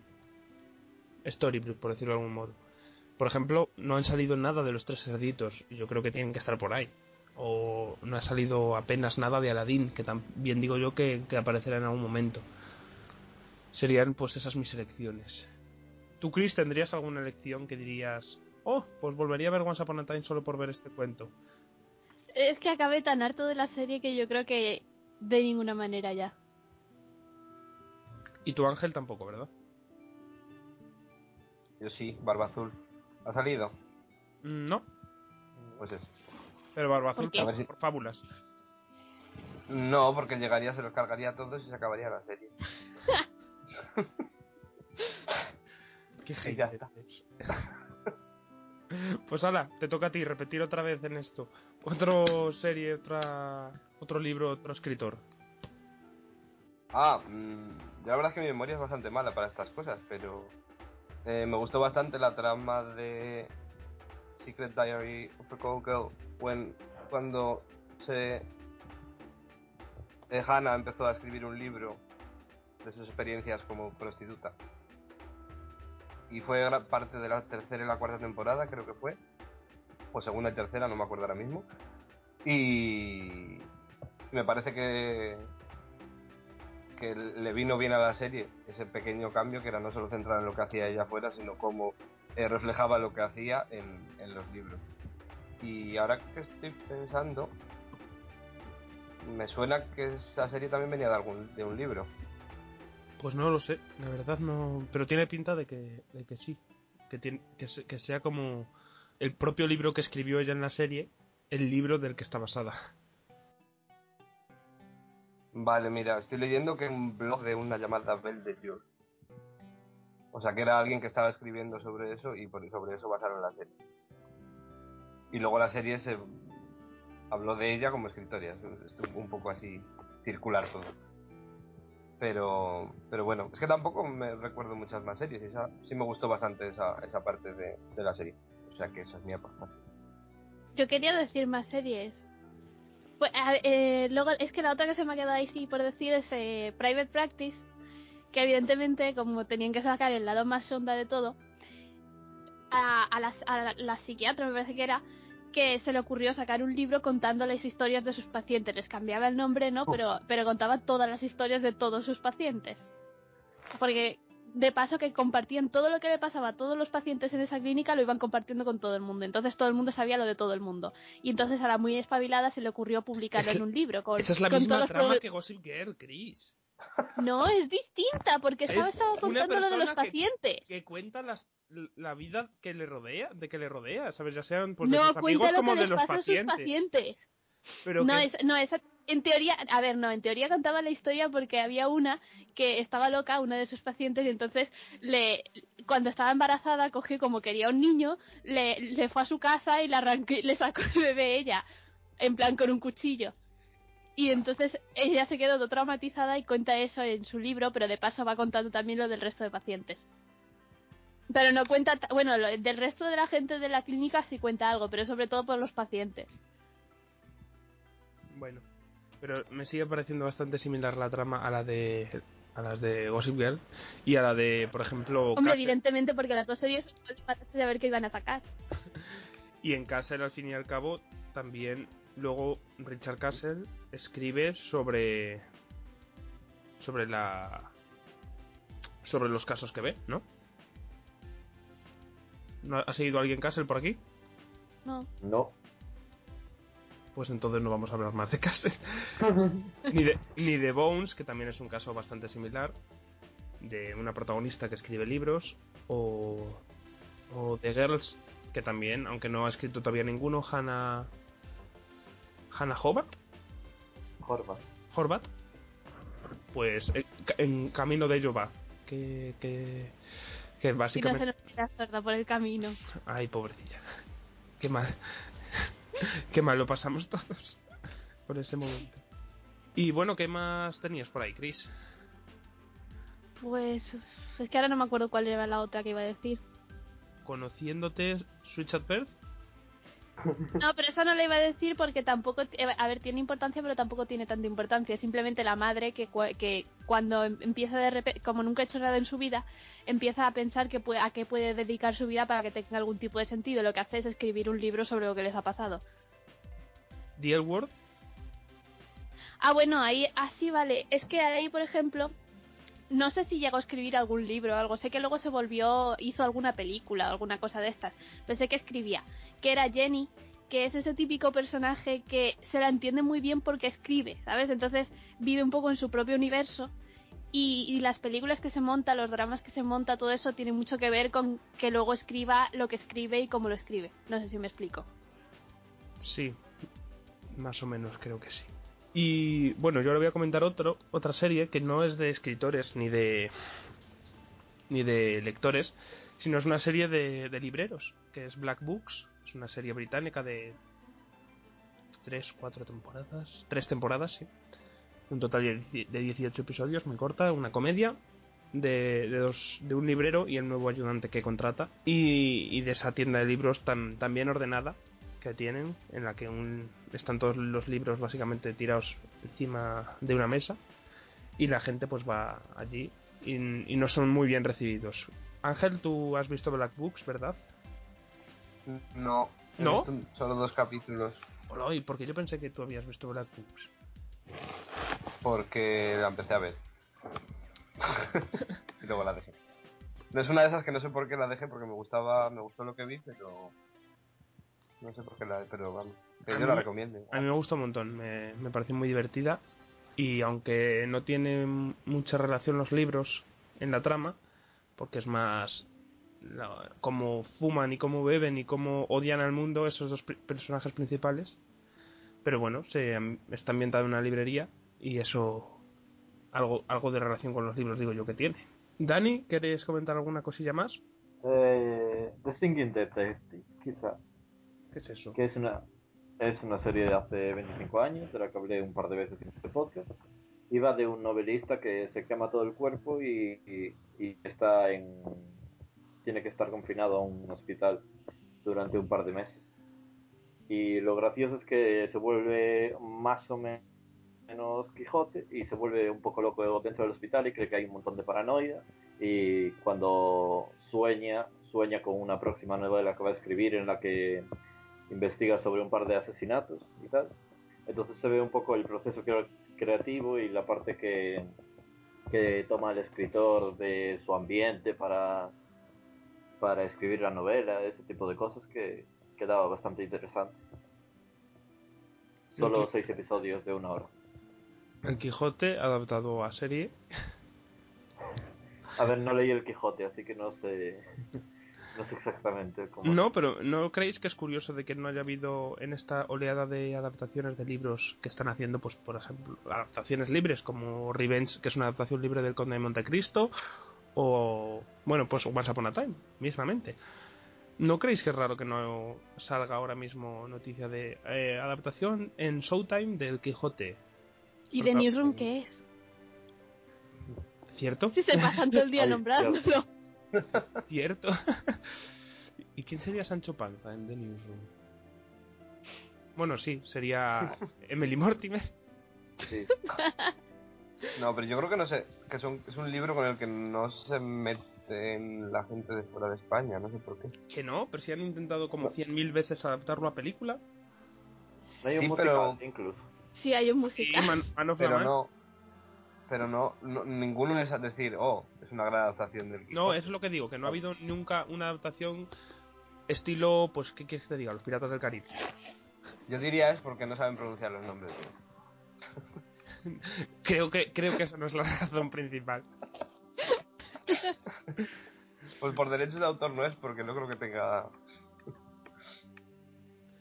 [SPEAKER 1] storybook, por decirlo de algún modo. Por ejemplo, no han salido nada de los tres cerditos, y yo creo que tienen que estar por ahí. O no ha salido apenas nada de Aladdin, que también digo yo que, que aparecerá en algún momento. Serían pues esas mis elecciones. ¿Tú, Chris, tendrías alguna elección que dirías, oh, pues volvería a ver Once Upon a Time solo por ver este cuento?
[SPEAKER 3] Es que acabé tan harto de la serie que yo creo que de ninguna manera ya.
[SPEAKER 1] Y tu Ángel tampoco, ¿verdad?
[SPEAKER 2] Yo sí, Barba Azul. ¿Ha salido?
[SPEAKER 1] Mm, No,
[SPEAKER 2] Pues es.
[SPEAKER 1] Pero Barba Azul
[SPEAKER 3] ¿Por
[SPEAKER 2] si-
[SPEAKER 1] por fábulas.
[SPEAKER 2] No, porque llegaría, se los cargaría a todos y se acabaría la serie. [LAUGHS]
[SPEAKER 1] Qué eres. [LAUGHS] Pues ala, te toca a ti repetir otra vez en esto. Otro serie, otra, otro libro, otro escritor.
[SPEAKER 2] Ah, mm, yo la verdad es que mi memoria es bastante mala para estas cosas, pero eh, me gustó bastante la trama de Secret Diary of a Call Girl cuando se eh, Hannah empezó a escribir un libro de sus experiencias como prostituta. Y fue parte de la tercera y la cuarta temporada, creo que fue. O segunda y tercera, no me acuerdo ahora mismo. Y me parece que que le vino bien a la serie ese pequeño cambio que era no solo centrar en lo que hacía ella afuera, sino cómo eh, reflejaba lo que hacía en, en los libros. Y ahora que estoy pensando, me suena que esa serie también venía de algún de un libro.
[SPEAKER 1] Pues no lo sé, la verdad no. Pero tiene pinta de que, de que sí. Que, tiene, que, se- que sea como el propio libro que escribió ella en la serie, el libro del que está basada.
[SPEAKER 2] Vale, mira, estoy leyendo que un blog de una llamada Belle de Jour. O sea, que era alguien que estaba escribiendo sobre eso y por sobre eso basaron la serie. Y luego la serie se habló de ella como escritora. Es es un poco así
[SPEAKER 6] circular todo. Pero, pero bueno, es que tampoco me recuerdo muchas más series. Esa, sí me gustó bastante esa, esa parte de, de la serie. O sea que esa es mi aportación.
[SPEAKER 3] Yo quería decir más series. Pues, eh, luego, es que la otra que se me ha quedado ahí sí por decir es eh, Private Practice, que evidentemente, como tenían que sacar el lado más sonda de todo, a, a, las, a la, psiquiatra, me parece que era, que se le ocurrió sacar un libro contando las historias de sus pacientes. Les cambiaba el nombre, ¿no? Pero, pero contaba todas las historias de todos sus pacientes. Porque de paso que compartían todo lo que le pasaba a todos los pacientes en esa clínica lo iban compartiendo con todo el mundo. Entonces todo el mundo sabía lo de todo el mundo. Y entonces a la muy espabilada se le ocurrió publicarlo
[SPEAKER 1] Ese-
[SPEAKER 3] en un libro. Con,
[SPEAKER 1] Esa es la
[SPEAKER 3] con
[SPEAKER 1] misma trama que Gossip Girl, Chris.
[SPEAKER 3] No, es distinta, porque estaba,
[SPEAKER 1] Es
[SPEAKER 3] estaba
[SPEAKER 1] una
[SPEAKER 3] contando lo de los
[SPEAKER 1] que-
[SPEAKER 3] pacientes.
[SPEAKER 1] Que cuenta las, la vida que le rodea, de que le rodea, ¿sabes? Ya sean pues, de
[SPEAKER 3] no,
[SPEAKER 1] sus amigos como
[SPEAKER 3] que
[SPEAKER 1] de los
[SPEAKER 3] sus
[SPEAKER 1] pacientes. Pero
[SPEAKER 3] no,
[SPEAKER 1] que-
[SPEAKER 3] es, no, esa, en teoría, a ver, no, en teoría contaba la historia porque había una que estaba loca, una de sus pacientes, y entonces le, cuando estaba embarazada, cogió como quería un niño, le, le fue a su casa y le arrancó, le sacó el bebé ella, en plan con un cuchillo. Y entonces ella se quedó traumatizada y cuenta eso en su libro, pero de paso va contando también lo del resto de pacientes. Pero no cuenta, ta- bueno, lo- del resto de la gente de la clínica sí cuenta algo, pero sobre todo por los pacientes.
[SPEAKER 1] Bueno, pero me sigue pareciendo bastante similar la trama a la de a las de Gossip Girl y a la de, por ejemplo,
[SPEAKER 3] Hombre, evidentemente, porque las dos series para saber qué iban a sacar. [LAUGHS]
[SPEAKER 1] Y en Castle, al fin y al cabo, también luego Richard Castle escribe sobre sobre la sobre los casos que ve, ¿no? ¿No ¿Ha seguido alguien Castle por aquí?
[SPEAKER 3] No.
[SPEAKER 4] No.
[SPEAKER 1] Pues entonces no vamos a hablar más de Castle. [LAUGHS] ni, de, ni de Bones, que también es un caso bastante similar, de una protagonista que escribe libros, o, o de Girls, que también, aunque no ha escrito todavía ninguno, Hannah... Hannah Hobart,
[SPEAKER 4] Horvath.
[SPEAKER 1] Horvat, pues eh, ca- en camino de ello va. Que, que, que básicamente...
[SPEAKER 3] queda sorda por el camino.
[SPEAKER 1] Ay, pobrecilla. Qué mal. Qué mal lo pasamos todos por ese momento. Y bueno, ¿qué más tenías por ahí, Chris?
[SPEAKER 3] Pues es que ahora no me acuerdo cuál era la otra que iba a decir.
[SPEAKER 1] Conociéndote Switch at Birth, [LAUGHS]
[SPEAKER 3] No, pero esa no la iba a decir porque tampoco, eh, a ver, tiene importancia, pero tampoco tiene tanta importancia. Es simplemente la madre que, que cuando em- empieza de repente, como nunca ha hecho nada en su vida, empieza a pensar que puede, a qué puede dedicar su vida para que tenga algún tipo de sentido. Lo que hace es escribir un libro sobre lo que les ha pasado.
[SPEAKER 1] The L Word,
[SPEAKER 3] Ah, bueno, ahí, así vale. Es que ahí, por ejemplo, no sé si llegó a escribir algún libro o algo. Sé que luego se volvió, hizo alguna película o alguna cosa de estas. Pero sé que escribía. Que era Jenny, que es ese típico personaje que se la entiende muy bien porque escribe, ¿sabes? Entonces vive un poco en su propio universo. Y, y las películas que se monta, los dramas que se monta, todo eso tiene mucho que ver con que luego escriba lo que escribe y cómo lo escribe. No sé si me explico.
[SPEAKER 1] sí, más o menos creo que sí. Y bueno, yo ahora voy a comentar otro, otra serie que no es de escritores ni de ni de lectores, sino es una serie de, libreros, que es Black Books, es una serie británica de tres, cuatro temporadas, tres temporadas, sí, un total de 18 episodios, muy corta, una comedia de, de, dos, de un librero y el nuevo ayudante que contrata. Y, y de esa tienda de libros tan, tan bien ordenada que tienen, en la que un- están todos los libros básicamente tirados encima de una mesa y la gente pues va allí y, y no son muy bien recibidos. Ángel, tú has visto Black Books, ¿verdad?
[SPEAKER 6] No.
[SPEAKER 1] ¿No?
[SPEAKER 6] Solo dos capítulos.
[SPEAKER 1] Hola, ¿y por qué yo pensé que tú habías visto Black Books?
[SPEAKER 6] Porque la empecé a ver. [LAUGHS] y luego la dejé. No es una de esas que no sé por qué la dejé, porque me gustaba, me gustó lo que vi, pero no sé por qué la, pero vamos, que yo la
[SPEAKER 1] mí-
[SPEAKER 6] recomiendo.
[SPEAKER 1] A mí me gusta un montón, me, me parece muy divertida y aunque no tiene mucha relación los libros en la trama, porque es más la- cómo fuman y cómo beben y cómo odian al mundo esos dos pri- personajes principales, pero bueno, se, está ambientada en una librería y eso algo, algo de relación con los libros digo yo que tiene. Dani, ¿quieres comentar alguna cosilla más?
[SPEAKER 4] Eh, The Singing Detective, quizá.
[SPEAKER 1] ¿Qué es eso?
[SPEAKER 4] Que es una, es una serie de hace 25 años, de la que hablé un par de veces en este podcast. iba de un novelista que se quema todo el cuerpo y, y- y está en tiene que estar confinado a un hospital durante un par de meses y lo gracioso es que se vuelve más o menos Quijote y se vuelve un poco loco dentro del hospital y cree que hay un montón de paranoia y cuando sueña sueña con una próxima novela que va a escribir en la que investiga sobre un par de asesinatos y tal entonces se ve un poco el proceso cre- creativo y la parte que, que toma el escritor de su ambiente para, para escribir la novela, ese tipo de cosas que quedaba bastante interesante. Solo seis episodios de una hora.
[SPEAKER 1] El Quijote adaptado a serie.
[SPEAKER 4] A ver, no leí el Quijote, así que no sé, [LAUGHS] no sé exactamente cómo.
[SPEAKER 1] No, pero ¿no creéis que es curioso de que no haya habido en esta oleada de adaptaciones de libros que están haciendo, pues por ejemplo, adaptaciones libres como Revenge, que es una adaptación libre del Conde de Montecristo, o bueno, pues Once Upon a Time, mismamente. ¿No creéis que es raro que no salga ahora mismo noticia de eh, adaptación en Showtime del Quijote?
[SPEAKER 3] ¿Y de Newsroom qué es?
[SPEAKER 1] ¿Cierto?
[SPEAKER 3] Si se pasan todo el día [LAUGHS] nombrándolo. [LAUGHS]
[SPEAKER 1] ¿Cierto? [LAUGHS] ¿Y quién sería Sancho Panza en The Newsroom? Bueno, sí, sería [LAUGHS] Emily Mortimer.
[SPEAKER 4] Sí.
[SPEAKER 2] No, pero yo creo que no sé, que son, es un libro con el que no se meten la gente de fuera de España, no sé por qué.
[SPEAKER 1] Que no, pero si han intentado como cien mil veces adaptarlo a película.
[SPEAKER 4] No hay un
[SPEAKER 2] Sí,
[SPEAKER 4] musical,
[SPEAKER 2] pero-
[SPEAKER 4] incluso.
[SPEAKER 3] Sí, hay un musical.
[SPEAKER 1] Man, Man of
[SPEAKER 2] Pero no, pero no, no- ninguno es a decir, oh, es una gran adaptación del
[SPEAKER 1] No, eso es lo que digo, que no ha habido nunca una adaptación estilo, pues, ¿qué quieres que te diga? Los Piratas del Caribe.
[SPEAKER 2] Yo diría es porque no saben pronunciar los nombres. [LAUGHS]
[SPEAKER 1] Creo que, creo que esa no es la razón principal.
[SPEAKER 2] Pues por derechos de autor no es, porque no creo que tenga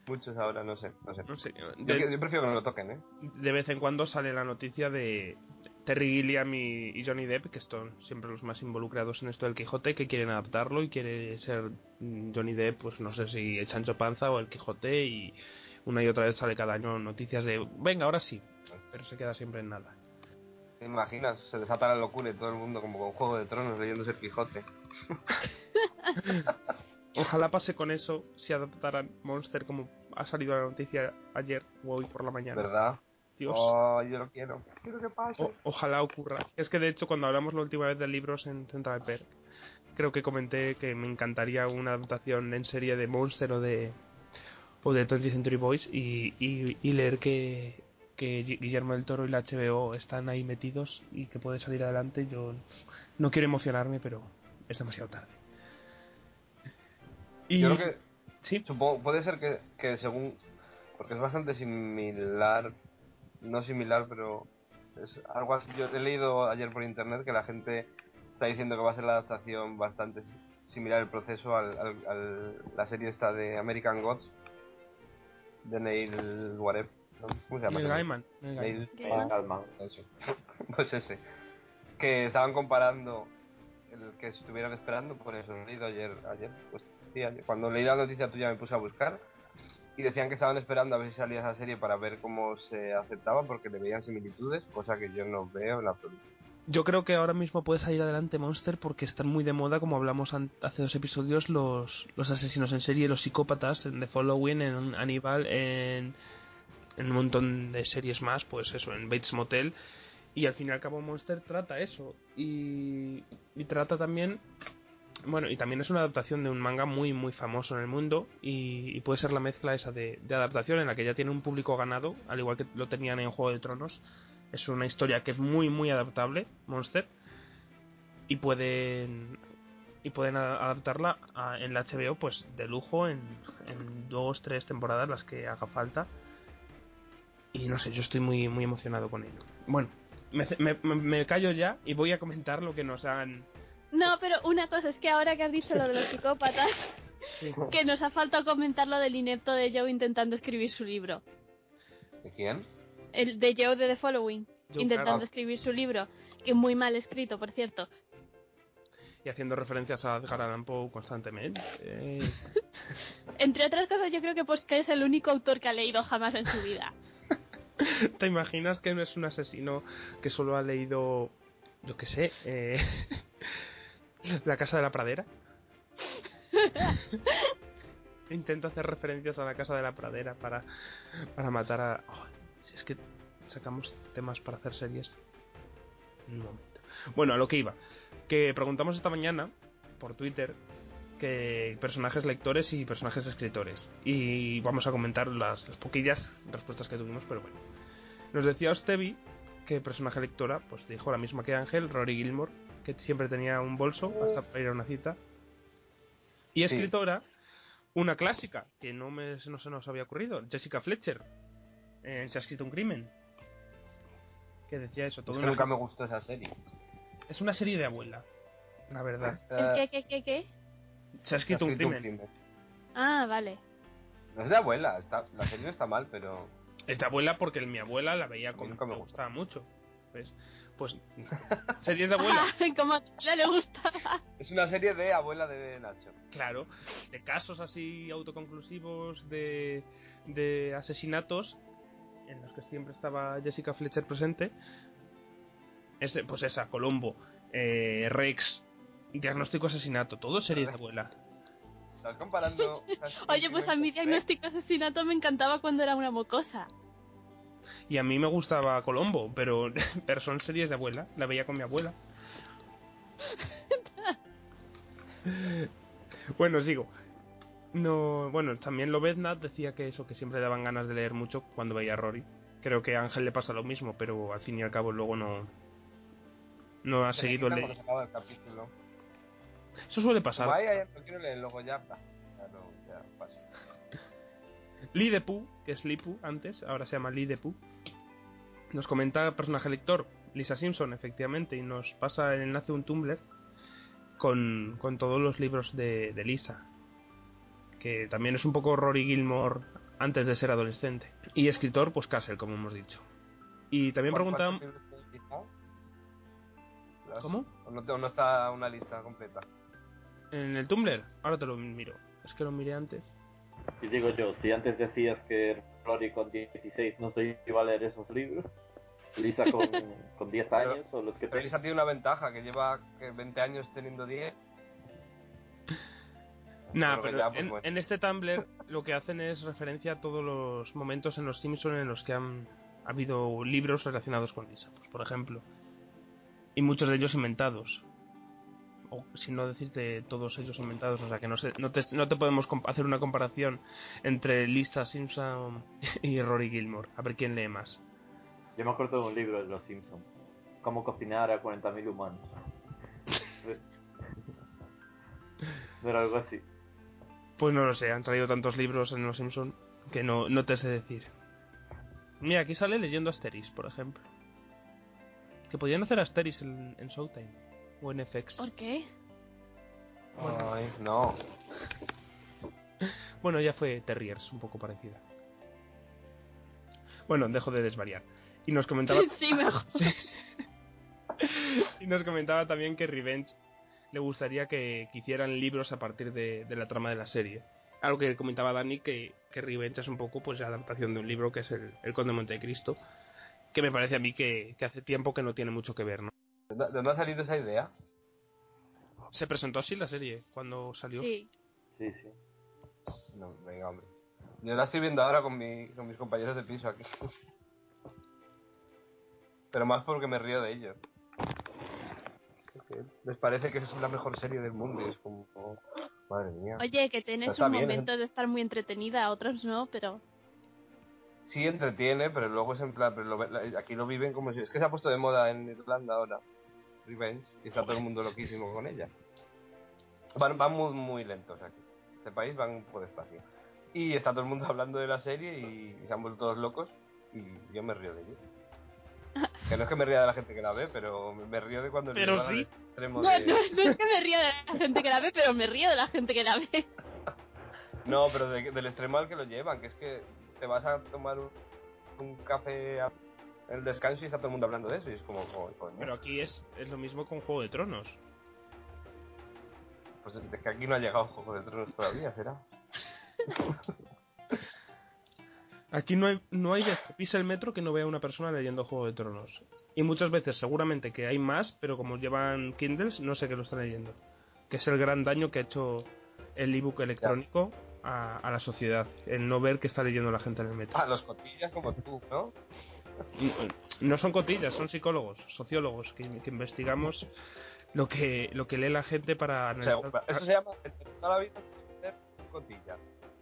[SPEAKER 2] muchos ahora, no sé, no sé.
[SPEAKER 1] No sé,
[SPEAKER 2] Yo,
[SPEAKER 1] de,
[SPEAKER 2] yo prefiero que no lo toquen, ¿eh?
[SPEAKER 1] de vez en cuando sale la noticia de Terry Gilliam y, y Johnny Depp, que son siempre los más involucrados en esto del Quijote, que quieren adaptarlo y quiere ser mm, Johnny Depp, pues no sé si el Chancho Panza o el Quijote, y una y otra vez sale cada año noticias de, venga, ahora sí, pero se queda siempre en nada.
[SPEAKER 2] ¿Te imaginas? Se desata la locura y todo el mundo como con Juego de Tronos leyéndose el Quijote. [LAUGHS]
[SPEAKER 1] Ojalá pase con eso si adaptaran Monster como ha salido la noticia ayer o hoy por la mañana.
[SPEAKER 2] ¿Verdad?
[SPEAKER 1] Dios.
[SPEAKER 2] Oh, yo lo quiero. Quiero que pase.
[SPEAKER 1] O- ojalá ocurra. Es que de hecho cuando hablamos la última vez de libros en Central Perk, creo que comenté que me encantaría una adaptación en serie de Monster o de o de 20th Century Boys y, y, y leer que, que Gui- Guillermo del Toro y la HBO están ahí metidos y que puede salir adelante. Yo no quiero emocionarme, pero es demasiado tarde. Y
[SPEAKER 2] Yo creo que
[SPEAKER 1] sí,
[SPEAKER 2] Supongo, puede ser que, que según. Porque es bastante similar. No similar, pero. Es algo así. Yo he leído ayer por internet que la gente está diciendo que va a ser la adaptación bastante similar el proceso al, al- al- la serie esta de American Gods. De Neil Whatever. ¿no? ¿Cómo se llama?
[SPEAKER 1] Neil Gaiman, Neil Gaiman. [LAUGHS]
[SPEAKER 2] Pues ese. Que estaban comparando el que estuvieran esperando, por eso he leído ayer, ayer, pues sí, ayer. cuando leí la noticia tuya me puse a buscar y decían que estaban esperando a ver si salía esa serie para ver cómo se aceptaba porque le veían similitudes, cosa que yo no veo en la absoluto.
[SPEAKER 1] Yo creo que ahora mismo puede salir adelante Monster porque están muy de moda, como hablamos hace dos episodios, los, los asesinos en serie, los psicópatas, en The Following, en Aníbal, en, en un montón de series más, pues eso, en Bates Motel. Y al fin y al cabo Monster trata eso. Y, y trata también... Bueno, y también es una adaptación de un manga muy, muy famoso en el mundo. Y, puede ser la mezcla esa de, adaptación en la que ya tiene un público ganado, al igual que lo tenían en Juego de Tronos. Es una historia que es muy, muy adaptable, Monster. Y pueden y pueden adaptarla a- en la HBO pues de lujo en, dos tres temporadas las que haga falta y no sé yo estoy muy muy emocionado con ello bueno me callo ya y voy a comentar lo que nos han
[SPEAKER 3] No, pero una cosa es que ahora que has dicho lo de los psicópatas, [LAUGHS] que nos ha faltado comentar lo del inepto de Joe intentando escribir su libro.
[SPEAKER 2] ¿De quién?
[SPEAKER 3] El de Joe de The Following,
[SPEAKER 1] Joe
[SPEAKER 3] intentando escribir su libro, que es muy mal escrito, por cierto.
[SPEAKER 1] y haciendo referencias a Edgar Allan Poe constantemente Eh, [LAUGHS]
[SPEAKER 3] Entre otras cosas, yo creo que pues que es el único autor que ha leído jamás en su vida. [LAUGHS]
[SPEAKER 1] ¿Te imaginas que no es un asesino que solo ha leído, yo qué sé, eh, [LAUGHS] La Casa de la Pradera? [LAUGHS] Intento hacer referencias a la Casa de la Pradera para, para matar a... Oh, si es que sacamos temas para hacer series. Un momento. Bueno, a lo que iba. Que preguntamos esta mañana por Twitter que personajes lectores y personajes escritores. Y vamos a comentar las, las poquillas respuestas que tuvimos, pero bueno. Nos decía Ostevi que personaje lectora, pues dijo la misma que Ángel, Rory Gilmore, que siempre tenía un bolso hasta para ir a una cita. Y
[SPEAKER 2] Sí.
[SPEAKER 1] escritora, una clásica, que no, me, no se nos había ocurrido, Jessica Fletcher, en Se ha escrito un crimen. Que decía eso, todo
[SPEAKER 2] Es que nunca me gustó esa serie.
[SPEAKER 1] es una serie de abuela, la verdad.
[SPEAKER 3] ¿El
[SPEAKER 2] Eh,
[SPEAKER 3] qué, qué, qué, qué?
[SPEAKER 1] Se ha escrito, un, crimen.
[SPEAKER 3] Ah, vale.
[SPEAKER 2] No es de abuela, está- la serie no está mal, pero
[SPEAKER 1] Es de abuela porque mi abuela la veía con
[SPEAKER 2] nunca me
[SPEAKER 1] gustaba mucho. ¿Ves? Pues series de abuela, [LAUGHS]
[SPEAKER 3] Como a ella le gusta.
[SPEAKER 2] es una serie de abuela de Nacho.
[SPEAKER 1] claro, de casos así autoconclusivos de, de asesinatos en los que siempre estaba Jessica Fletcher presente. Es, pues esa, Colombo, eh, Rex, Diagnóstico Asesinato, todo series de abuela.
[SPEAKER 2] Estás comparando. [LAUGHS]
[SPEAKER 3] Oye, pues a mí diagnóstico asesinato me encantaba cuando era una mocosa.
[SPEAKER 1] Y a mí me gustaba Colombo, pero, [LAUGHS] pero son series de abuela. La veía con mi abuela. [LAUGHS] bueno, sigo. No, bueno, también Lobezna decía que eso, que siempre daban ganas de leer mucho cuando veía a Rory. Creo que a Ángel le pasa lo mismo, pero al fin y al cabo luego no. No ha seguido
[SPEAKER 2] el
[SPEAKER 1] le...
[SPEAKER 2] cuando se acaba el capítulo.
[SPEAKER 1] Eso suele pasar.
[SPEAKER 2] Como, ay, ay, no quiero leer, luego ya.
[SPEAKER 1] Pooh, que es Lipu antes, ahora se llama Pooh. Nos comenta personaje lector, Lisa Simpson, efectivamente, y nos pasa el enlace de un Tumblr con, con todos los libros de, de Lisa. Que también es un poco Rory Gilmore antes de ser adolescente. Y escritor, pues Castle, como hemos dicho. Y también
[SPEAKER 2] ¿Cuál-
[SPEAKER 1] preguntaban... ¿Cómo?
[SPEAKER 2] ¿O no, o no está una lista completa?
[SPEAKER 1] En el Tumblr, ahora te lo miro. Es que lo miré antes.
[SPEAKER 4] Y digo yo, si antes decías que Rory con 16 no se iba a leer esos libros, Lisa con, [LAUGHS] con 10 años o los que
[SPEAKER 2] Pero. Lisa tiene una ventaja, que lleva que 20 años teniendo 10.
[SPEAKER 1] Nah,
[SPEAKER 2] Pero
[SPEAKER 1] pero
[SPEAKER 2] ya, pues,
[SPEAKER 1] en,
[SPEAKER 2] bueno.
[SPEAKER 1] en este Tumblr lo que hacen es referencia a todos los momentos en los Simpsons en los que han ha habido libros relacionados con Lisa, pues, por ejemplo. Y muchos de ellos inventados. O si no decirte todos ellos inventados, o sea que no, sé, no, te, no te podemos hacer una comparación entre Lisa Simpson y Rory Gilmore. A ver quién lee más.
[SPEAKER 4] Yo me acuerdo de un libro de los Simpsons. Cómo cocinar a 40.000 humanos. No era algo así.
[SPEAKER 1] Pues no lo sé, han traído tantos libros en los Simpsons que no, no te sé decir. Mira, aquí sale leyendo Asterix, por ejemplo. Que podían hacer Asterix en, en Showtime o en FX.
[SPEAKER 3] ¿Por qué?
[SPEAKER 1] Bueno.
[SPEAKER 2] Ay, no. [LAUGHS]
[SPEAKER 1] Bueno, ya fue Terriers, un poco parecida. Bueno, dejo de desvariar. Y nos comentaba, [LAUGHS]
[SPEAKER 3] Sí, mejor. [LAUGHS]
[SPEAKER 1] y nos comentaba también que Revenge le gustaría que, que hicieran libros a partir de, de la trama de la serie. Algo que comentaba Dani, que, que Revenge es un poco pues la adaptación de un libro que es el, el Conde de Montecristo, que me parece a mí que, que hace tiempo que no tiene mucho que ver, ¿no?
[SPEAKER 2] ¿De dónde- de dónde ha salido esa idea?
[SPEAKER 1] Se presentó así la serie cuando salió.
[SPEAKER 3] Sí.
[SPEAKER 4] Sí, sí.
[SPEAKER 2] No, venga, hombre. Yo la estoy viendo ahora con, mi, con mis compañeros de piso aquí. Pero más porque me río de ellos. Les parece que es la mejor serie del mundo y es como... oh, madre mía.
[SPEAKER 3] Oye, que tienes un
[SPEAKER 2] bien, ¿eh?
[SPEAKER 3] momento de estar muy entretenida, otros no, pero...
[SPEAKER 2] Sí entretiene, pero luego es en plan... Pero lo ve- la- aquí lo viven como si... Es que se ha puesto de moda en Irlanda ahora. Revenge. Y está todo el mundo loquísimo con ella. Van, van muy, muy lentos aquí. Este país van un poco despacio. Y está todo el mundo [LAUGHS] hablando de la serie y se han vuelto todos locos. Y yo me río de ellos. [LAUGHS] Que no es que me ría de la gente que la ve, pero me río de cuando
[SPEAKER 1] Pero sí.
[SPEAKER 2] extremo de-
[SPEAKER 3] no, no es que me río de la gente que la ve, pero me río de la gente que la ve. [LAUGHS]
[SPEAKER 2] No, pero de- del extremo al que lo llevan, que es que te vas a tomar un, un café a- el descanso y está todo el mundo hablando de eso y es como, joder, coño.
[SPEAKER 1] Pero aquí es, es lo mismo con Juego de Tronos.
[SPEAKER 2] Pues es que aquí no ha llegado Juego de Tronos todavía, ¿será? [LAUGHS]
[SPEAKER 1] Aquí no hay, no hay que pise el metro que no vea una persona leyendo Juego de Tronos. Y muchas veces seguramente que hay más, pero como llevan Kindles, no sé qué lo están leyendo. Que es el gran daño que ha hecho el ebook electrónico a, a la sociedad. El no ver qué está leyendo la gente en el metro.
[SPEAKER 2] Ah, los cotillas como tú, ¿no?
[SPEAKER 1] No son cotillas, son psicólogos, sociólogos, que, que investigamos lo que, lo que lee la gente para
[SPEAKER 2] O sea,
[SPEAKER 1] analizar,
[SPEAKER 2] eso se llama toda la vida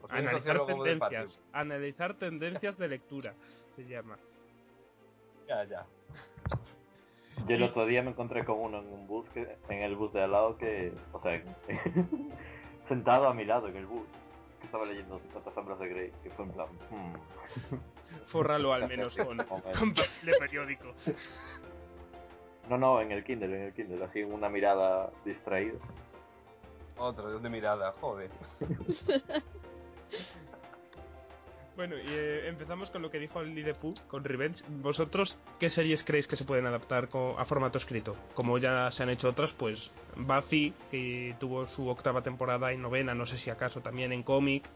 [SPEAKER 1] analizar tendencias. Analizar tendencias de lectura, se llama.
[SPEAKER 2] Ya, ya.
[SPEAKER 4] Yo el otro día me encontré con uno en un bus, que, en el bus de al lado que, o sea, [LAUGHS] sentado a mi lado en el bus, que estaba leyendo 50 sombras de Grey, que fue en plan, hmm. [LAUGHS]
[SPEAKER 1] Fórralo al menos con, [LAUGHS] con papel de periódico. [LAUGHS]
[SPEAKER 4] No, no, en el Kindle, en el Kindle, así una mirada distraída.
[SPEAKER 2] Otro, de mirada, joder.
[SPEAKER 1] Bueno, y eh, empezamos con lo que dijo Lidepu, con Revenge. ¿Vosotros qué series creéis que se pueden adaptar a formato escrito? Como ya se han hecho otras, pues Buffy, que tuvo su octava temporada y novena, no sé si acaso también en cómic.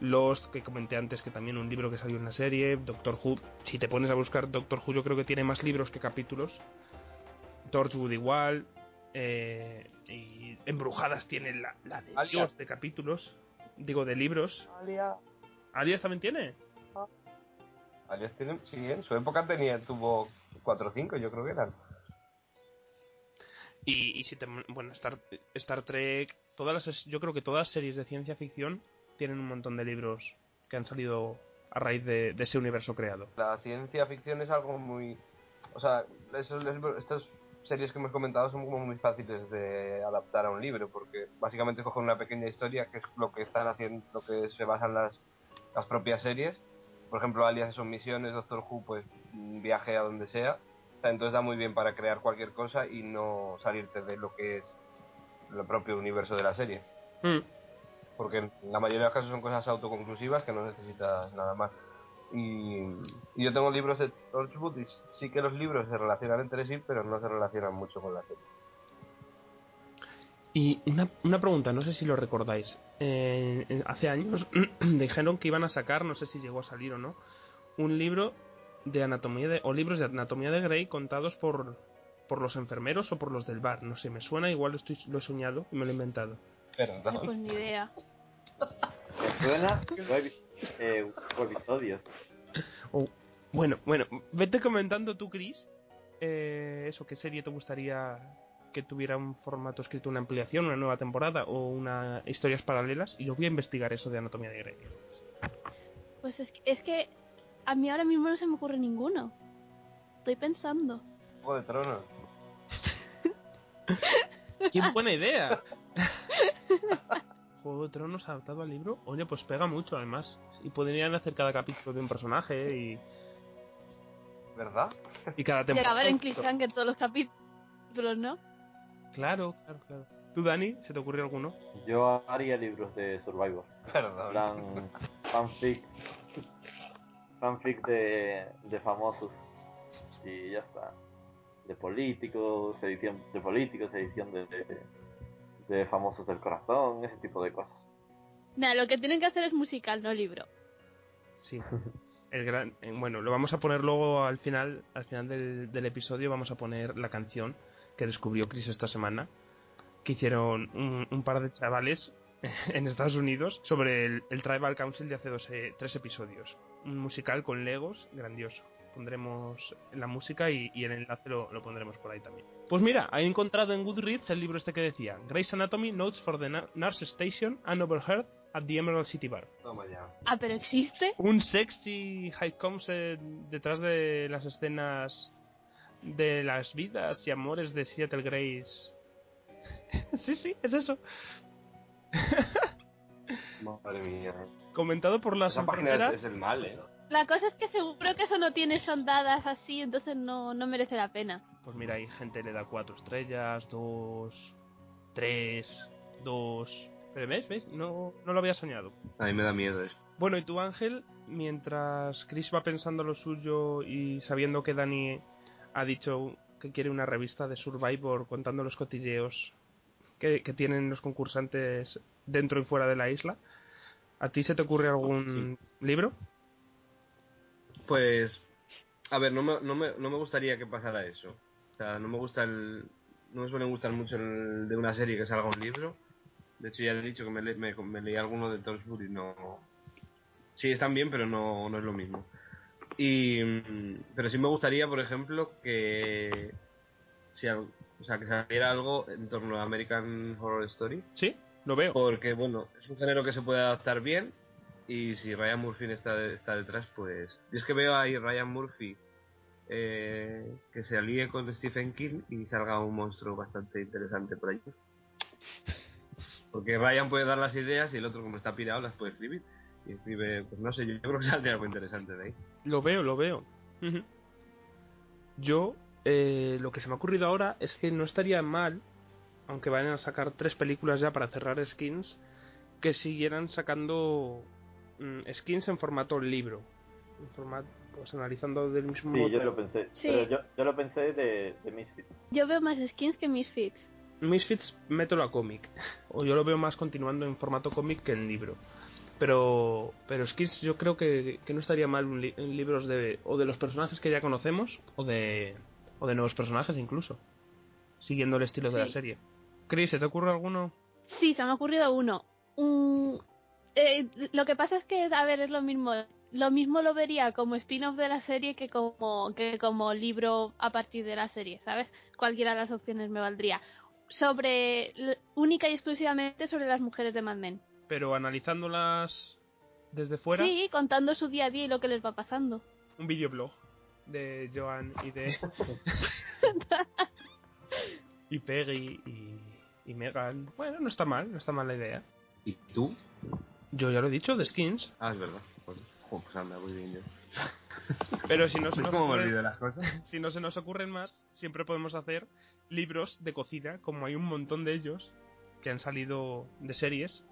[SPEAKER 1] Lost, que comenté antes, que también un libro que salió en la serie. Doctor Who, si te pones a buscar Doctor Who, yo creo que tiene más libros que capítulos. Torchwood igual. eh, y Embrujadas tiene la, la de. Dios de capítulos. Digo, de libros.
[SPEAKER 2] Alia.
[SPEAKER 1] Alias también tiene.
[SPEAKER 2] Alias tiene, sí, en su época tenía, tuvo 4 o 5, yo creo que eran.
[SPEAKER 1] Y, y si te, bueno, Star, Star Trek, todas las, yo creo que todas las series de ciencia ficción tienen un montón de libros que han salido a raíz de, de ese universo creado.
[SPEAKER 2] La ciencia ficción es algo muy... O sea, esos, estas series que hemos comentado son como muy fáciles de adaptar a un libro, porque básicamente cogen una pequeña historia, que es lo que están haciendo, lo que se basan las, las propias series. Por ejemplo, Alias son misiones, Doctor Who, pues un viaje a donde sea. O sea, entonces da muy bien para crear cualquier cosa y no salirte de lo que es el propio universo de la serie.
[SPEAKER 1] Mm.
[SPEAKER 2] porque en la mayoría de los casos son cosas autoconclusivas que no necesitas nada más. Y, y yo tengo libros de Torchwood y sí que los libros se relacionan entre sí, pero no se relacionan mucho con la serie.
[SPEAKER 1] Y una, una pregunta, no sé si lo recordáis. Eh, eh, hace años [CLEARS THROAT] dijeron que iban a sacar, no sé si llegó a salir o no, un libro de anatomía de, o libros de anatomía de Grey contados por, por los enfermeros o por los del bar. No sé, me suena, igual lo, estoy, lo he soñado y me lo he inventado.
[SPEAKER 2] Pero
[SPEAKER 3] Ay, Pues ni idea.
[SPEAKER 4] ¿Me [LAUGHS] suena? Eh, por episodios.
[SPEAKER 1] O- bueno, bueno, vete comentando tú, Chris, eh, eso, qué serie te gustaría que tuviera un formato escrito, una ampliación, una nueva temporada o una historias paralelas y yo voy a investigar eso de anatomía de Grey.
[SPEAKER 3] Pues es que, es que a mí ahora mismo no se me ocurre ninguno. Estoy pensando.
[SPEAKER 2] Juego de Tronos. [LAUGHS]
[SPEAKER 1] ¡Qué buena idea! [LAUGHS] Juego de Tronos adaptado al libro, oye, pues pega mucho además. Y podrían hacer cada capítulo de un personaje y,
[SPEAKER 2] ¿Verdad?
[SPEAKER 1] y cada
[SPEAKER 3] Y
[SPEAKER 1] temporada.
[SPEAKER 3] acabar en cliffhanger en todos los capítulos, ¿no?
[SPEAKER 1] Claro, claro, claro. ¿Tú, Dani, se te ocurrió alguno?
[SPEAKER 4] Yo haría libros de Survivor.
[SPEAKER 2] Perdón.
[SPEAKER 4] plan, fanfic. Fanfic de, de famosos. Y ya está. De políticos, edición de políticos, edición de, de, de famosos del corazón, ese tipo de cosas.
[SPEAKER 3] Nada, lo que tienen que hacer es musical, no libro.
[SPEAKER 1] Sí. El gran, eh, bueno, lo vamos a poner luego al final, al final del, del episodio vamos a poner la canción que descubrió Chris esta semana, que hicieron un, un par de chavales [LAUGHS] en Estados Unidos sobre el, el Tribal Council de hace dos, eh, tres episodios. Un musical con Legos grandioso. Pondremos la música y, y el enlace lo, lo pondremos por ahí también. Pues mira, he encontrado en Goodreads el libro este que decía Grey's Anatomy Notes for the Nurse Station and Overheard at the Emerald City Bar
[SPEAKER 2] Toma ya.
[SPEAKER 3] Ah, pero existe.
[SPEAKER 1] un sexy high concept detrás de las escenas de las vidas y amores de Seattle Grace. [LAUGHS] sí, sí, es eso.
[SPEAKER 2] Madre mía.
[SPEAKER 1] Comentado por las
[SPEAKER 2] Esa página
[SPEAKER 1] enfermeras.
[SPEAKER 2] es, es el mal, ¿eh?
[SPEAKER 3] La cosa es que seguro que eso no tiene sondadas así, entonces no, no merece la pena.
[SPEAKER 1] Pues mira, hay gente que le da cuatro estrellas, dos, tres, dos. Pero ves, ves, no, no lo había soñado.
[SPEAKER 2] A mí me da miedo eso.
[SPEAKER 1] Bueno, y tú, Ángel, mientras Chris va pensando lo suyo y sabiendo que Dani ha dicho que quiere una revista de Survivor contando los cotilleos que, que tienen los concursantes dentro y fuera de la isla, ¿a ti se te ocurre algún libro?
[SPEAKER 2] Pues, a ver, no me, no, me, no me gustaría que pasara eso. O sea, no me gusta el... No me suele gustar mucho el de una serie que salga un libro. De hecho, ya he dicho que me, le- me, me leí alguno de Tolstoy y no... Sí, están bien, pero no, no es lo mismo. Y, mm, pero sí me gustaría, por ejemplo, que... Si, o sea, que saliera algo en torno a American Horror Story.
[SPEAKER 1] Sí, lo veo.
[SPEAKER 2] Porque, bueno, es un género que se puede adaptar bien. Y si Ryan Murphy está, está detrás, pues. Yo es que veo ahí Ryan Murphy eh, que se alíe con Stephen King y salga un monstruo bastante interesante por ahí. Porque Ryan puede dar las ideas y el otro, como está pirado, las puede escribir. Y escribe, pues no sé, yo, yo creo que [LAUGHS] saldría algo interesante de ahí.
[SPEAKER 1] Lo veo, lo veo. Yo, eh, lo que se me ha ocurrido ahora es que no estaría mal, aunque vayan a sacar tres películas ya para cerrar skins, que siguieran sacando mm, skins en formato libro. En formato, pues analizando del mismo
[SPEAKER 4] Sí,
[SPEAKER 1] modo.
[SPEAKER 4] yo lo pensé.
[SPEAKER 3] Sí.
[SPEAKER 4] Pero yo, yo lo pensé de, de Misfits.
[SPEAKER 3] Yo veo más skins que Misfits.
[SPEAKER 1] Misfits, mételo a cómic. [LAUGHS] O yo lo veo más continuando en formato cómic que en libro. Pero, pero skins yo creo que, que no estaría mal un li- en libros de o de los personajes que ya conocemos o de o de nuevos personajes incluso, siguiendo el estilo de la serie. Chris, ¿se te ocurre alguno?
[SPEAKER 3] Sí, se me ha ocurrido uno. Un- eh, lo que pasa es que, a ver, es lo mismo. Lo mismo lo vería como spin-off de la serie que como, que como libro a partir de la serie, ¿sabes? Cualquiera de las opciones me valdría. Sobre, única y exclusivamente sobre las mujeres de Mad Men.
[SPEAKER 1] Pero analizándolas desde fuera,
[SPEAKER 3] Sí, contando su día a día y lo que les va pasando.
[SPEAKER 1] un videoblog de Joan y de [LAUGHS] y Peggy y, y Megan. Bueno, no está mal, no está mal la idea.
[SPEAKER 2] ¿Y tú?
[SPEAKER 1] Yo ya lo he dicho, de skins.
[SPEAKER 2] Ah, es verdad. Pues, jo, pues anda, muy bien yo. [LAUGHS]
[SPEAKER 1] Pero si no se [LAUGHS] si no se nos ocurren más, siempre podemos hacer libros de cocina, como hay un montón de ellos que han salido de series.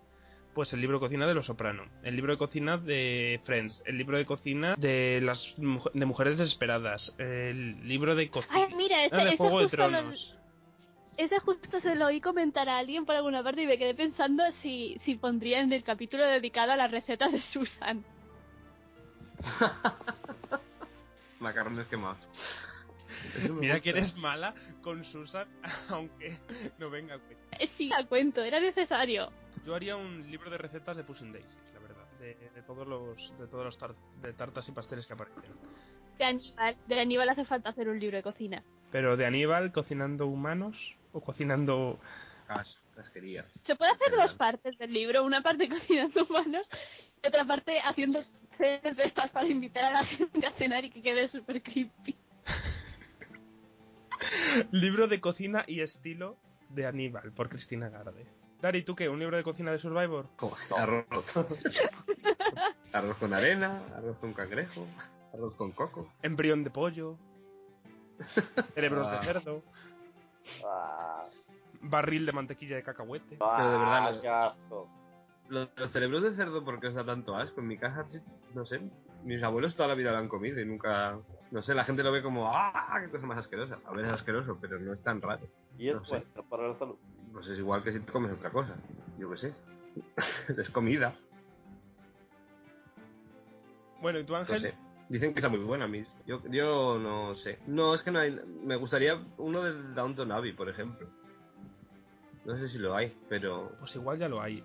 [SPEAKER 1] Pues el libro de cocina de Los Soprano, el libro de cocina de Friends, el libro de cocina de las de mujeres desesperadas, el libro de cocina
[SPEAKER 3] Ay, mira, ese,
[SPEAKER 1] de
[SPEAKER 3] ese
[SPEAKER 1] Juego de
[SPEAKER 3] lo-
[SPEAKER 1] Tronos.
[SPEAKER 3] ese justo se lo oí comentar a alguien por alguna parte y me quedé pensando si, si pondría en el capítulo dedicado a las recetas de Susan. [LAUGHS]
[SPEAKER 2] Macarrones quemados.
[SPEAKER 1] Mira que eres mala con Susan, [LAUGHS] aunque no venga a cuento.
[SPEAKER 3] Eh, Sí, a cuento, era necesario.
[SPEAKER 1] Yo haría un libro de recetas de Puss in Daisies, la verdad, de, de todos los de todos los tar- de tartas y pasteles que aparecen.
[SPEAKER 3] De Aníbal, de Aníbal hace falta hacer un libro de cocina.
[SPEAKER 1] Pero de Aníbal cocinando humanos o cocinando
[SPEAKER 2] Cas, casquería.
[SPEAKER 3] Se puede hacer dos partes del libro, una parte [LAUGHS] cocinando humanos y otra parte haciendo cenas de estas para invitar a la gente a cenar y que quede súper creepy. [LAUGHS]
[SPEAKER 1] libro de cocina y estilo de Aníbal por Cristina Garde. Dari, ¿tú qué? ¿Un libro de cocina de Survivor?
[SPEAKER 2] Arroz. [LAUGHS] arroz con arena, arroz con cangrejo, arroz con coco.
[SPEAKER 1] Embrión de pollo, cerebros
[SPEAKER 2] Ah.
[SPEAKER 1] de cerdo,
[SPEAKER 4] Ah,
[SPEAKER 1] barril de mantequilla de cacahuete.
[SPEAKER 2] Pero de verdad,
[SPEAKER 4] ah, qué asco.
[SPEAKER 2] Los, los cerebros de cerdo, ¿por qué os da tanto asco? En mi casa, sí, no sé. Mis abuelos toda la vida lo han comido y nunca. No sé, la gente lo ve como, ¡ah! ¡Qué cosa más asquerosa! A ver, es asqueroso, pero no es tan raro.
[SPEAKER 4] Y es
[SPEAKER 2] No sé.
[SPEAKER 4] para la salud.
[SPEAKER 2] Pues es igual que si te comes otra cosa. Yo qué sé. [LAUGHS] es comida.
[SPEAKER 1] Bueno, ¿y tú
[SPEAKER 2] No
[SPEAKER 1] Ángel?
[SPEAKER 2] sé. Dicen que está muy buena, mis. Yo, yo no sé. No, es que no hay. Me gustaría uno de Downton Abbey, por ejemplo. No sé si lo hay, pero
[SPEAKER 1] Pues igual ya lo hay.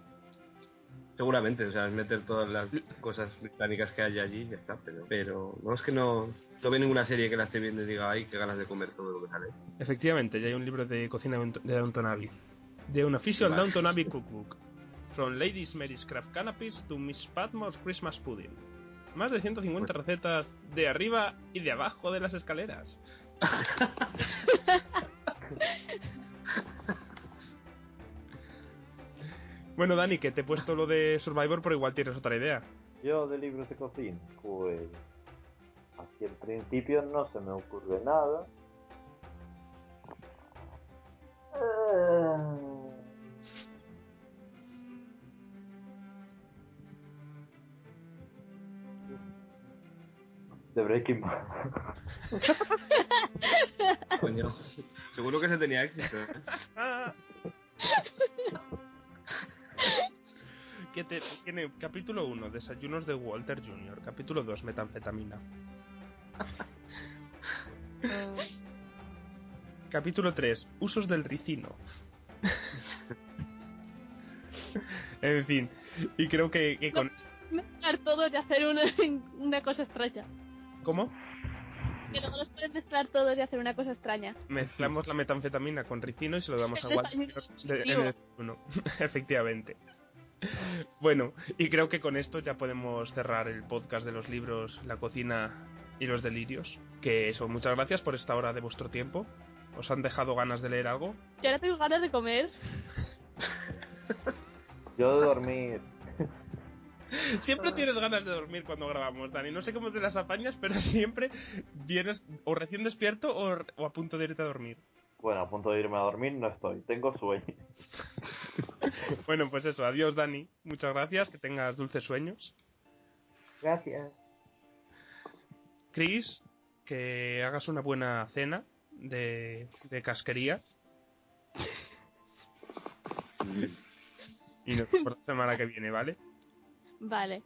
[SPEAKER 2] seguramente, o sea, es meter todas las cosas británicas que hay allí y ya está. Pero, pero no es que no, no veo ninguna serie que la esté viendo y diga, ay, qué ganas de comer todo lo que sale.
[SPEAKER 1] Efectivamente, ya hay un libro de cocina de Downton Abbey. De un official
[SPEAKER 2] Vale.
[SPEAKER 1] Downton Abbey cookbook. From Ladies Mary's Craft Canopies to Miss Patmore's Christmas Pudding. Más de 150 recetas de arriba y de abajo de las escaleras. [LAUGHS] bueno, Dani, que te he puesto lo de Survivor, pero igual tienes otra idea.
[SPEAKER 4] Yo de libros de cocina, pues así en principio no se me ocurre nada. De Breaking Bad. [LAUGHS]
[SPEAKER 2] Coño. Seguro que se tenía éxito. ¿eh?
[SPEAKER 1] que te, tiene capítulo 1, desayunos de Walter Jr., capítulo 2, metanfetamina, [LAUGHS] Capítulo 3. Usos del ricino. [LAUGHS] en fin, y creo que, que con...
[SPEAKER 3] Todo y hacer una, una cosa extraña.
[SPEAKER 1] ¿Cómo?
[SPEAKER 3] Que luego los puedes mezclar todos y hacer una cosa extraña.
[SPEAKER 1] Mezclamos la metanfetamina con ricino y se lo damos a [LAUGHS] Walter. [LAUGHS] Efectivamente. Bueno, y creo que con esto ya podemos cerrar el podcast de los libros La cocina y los delirios. Que eso, muchas gracias por esta hora de vuestro tiempo. ¿Os han dejado ganas de leer algo?
[SPEAKER 3] Y ahora tengo ganas de comer.
[SPEAKER 4] Yo de dormir. [LAUGHS]
[SPEAKER 1] Siempre tienes ganas de dormir cuando grabamos, Dani. No sé cómo te las apañas, pero [LAUGHS] siempre vienes o recién despierto o, o a punto de irte a dormir.
[SPEAKER 4] Bueno, a punto de irme a dormir no estoy. Tengo sueño. [LAUGHS]
[SPEAKER 1] Bueno, pues eso. Adiós, Dani. Muchas gracias. Que tengas dulces sueños.
[SPEAKER 4] Gracias.
[SPEAKER 1] Chris, que hagas una buena cena de, de casquería. Y nos vemos la semana que viene, ¿vale?
[SPEAKER 3] Vale.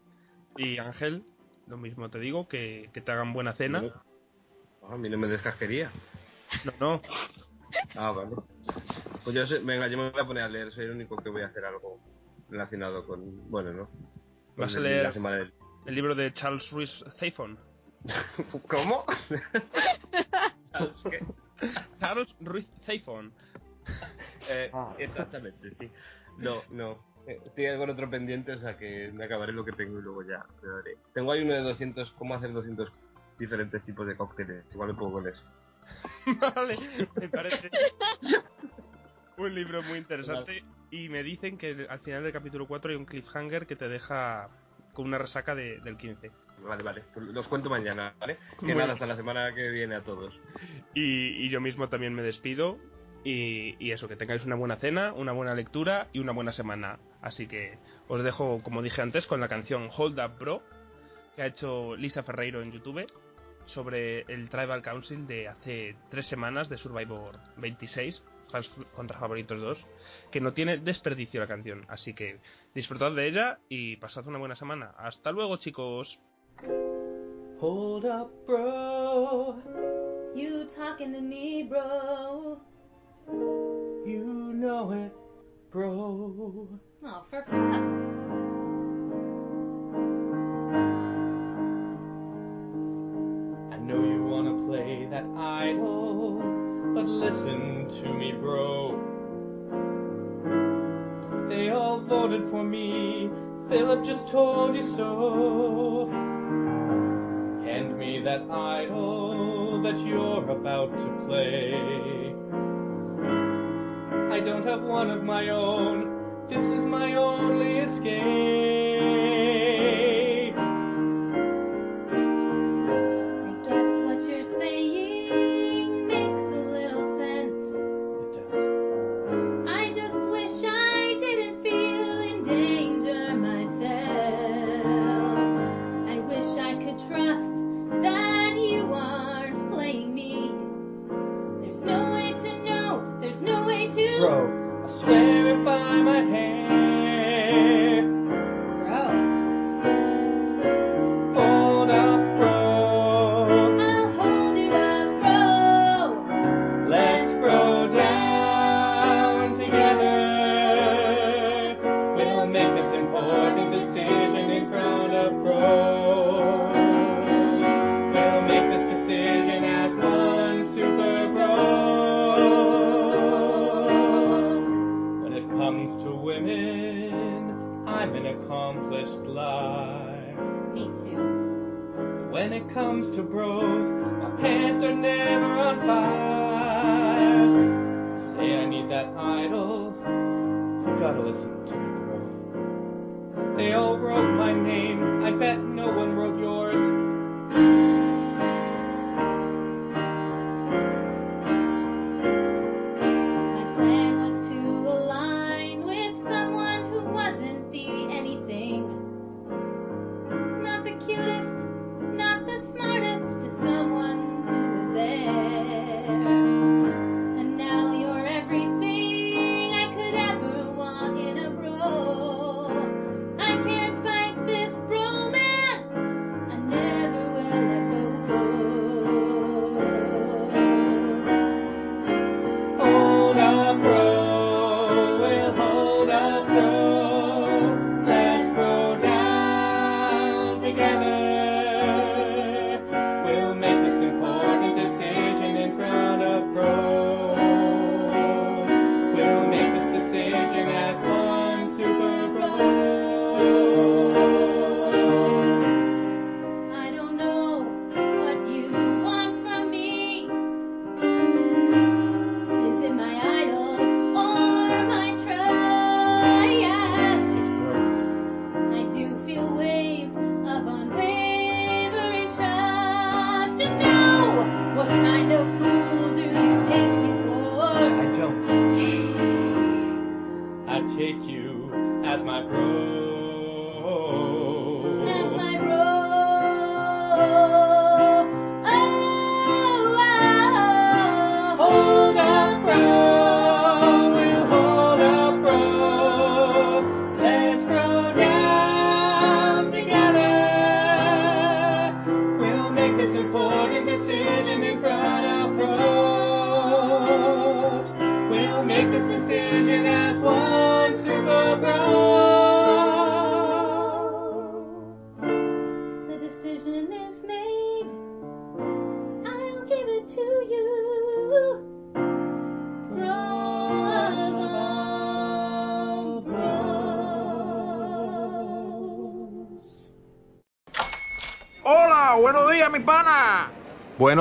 [SPEAKER 1] Y Ángel, lo mismo te digo, que, que te hagan buena cena.
[SPEAKER 2] A mí no me descasquería.
[SPEAKER 1] No, no,
[SPEAKER 2] Ah, vale. Pues yo, sé- venga, yo me voy a poner a leer. Soy el único que voy a hacer algo relacionado con. Bueno, ¿no? Con
[SPEAKER 1] Vas a
[SPEAKER 2] el-
[SPEAKER 1] leer-
[SPEAKER 2] La semana del...
[SPEAKER 1] el libro de Charles Ruiz Zafon. [LAUGHS]
[SPEAKER 2] ¿Cómo?
[SPEAKER 1] Charles Ruiz Zafon.
[SPEAKER 2] Eh,
[SPEAKER 4] Ah.
[SPEAKER 2] exactamente, sí. No, no. Eh, Estoy con otro pendiente, o sea que me acabaré lo que tengo y luego ya me daré. Tengo ahí uno de 200, cómo hacer 200 diferentes tipos de cócteles. Igual me pongo con eso. [LAUGHS]
[SPEAKER 1] Vale, me parece un libro muy interesante. Y me dicen que al final del capítulo 4 hay un cliffhanger que te deja con una resaca de- del 15.
[SPEAKER 2] Vale, vale. Pues los cuento mañana, ¿vale? Que nada, hasta la semana que viene a todos.
[SPEAKER 1] Y, y yo mismo también me despido. Y, y eso, que tengáis una buena cena, una buena lectura y una buena semana. Así que os dejo, como dije antes, con la canción Hold Up Bro, que ha hecho Lisa Ferreiro en YouTube, sobre el Tribal Council de hace tres semanas de Survivor 26, Fans contra Favoritos 2, que no tiene desperdicio la canción. Así que disfrutad de ella y pasad una buena semana. Hasta luego, chicos.
[SPEAKER 7] Hold up, bro.
[SPEAKER 8] You talking to me, bro?
[SPEAKER 7] You know it, bro.
[SPEAKER 8] For fuck. [LAUGHS]
[SPEAKER 7] I know you wanna play that idol, but listen to me, bro. They all voted for me. Philip just told you so. Hand me that idol that you're about to play. I don't have one of my own. This is my only escape.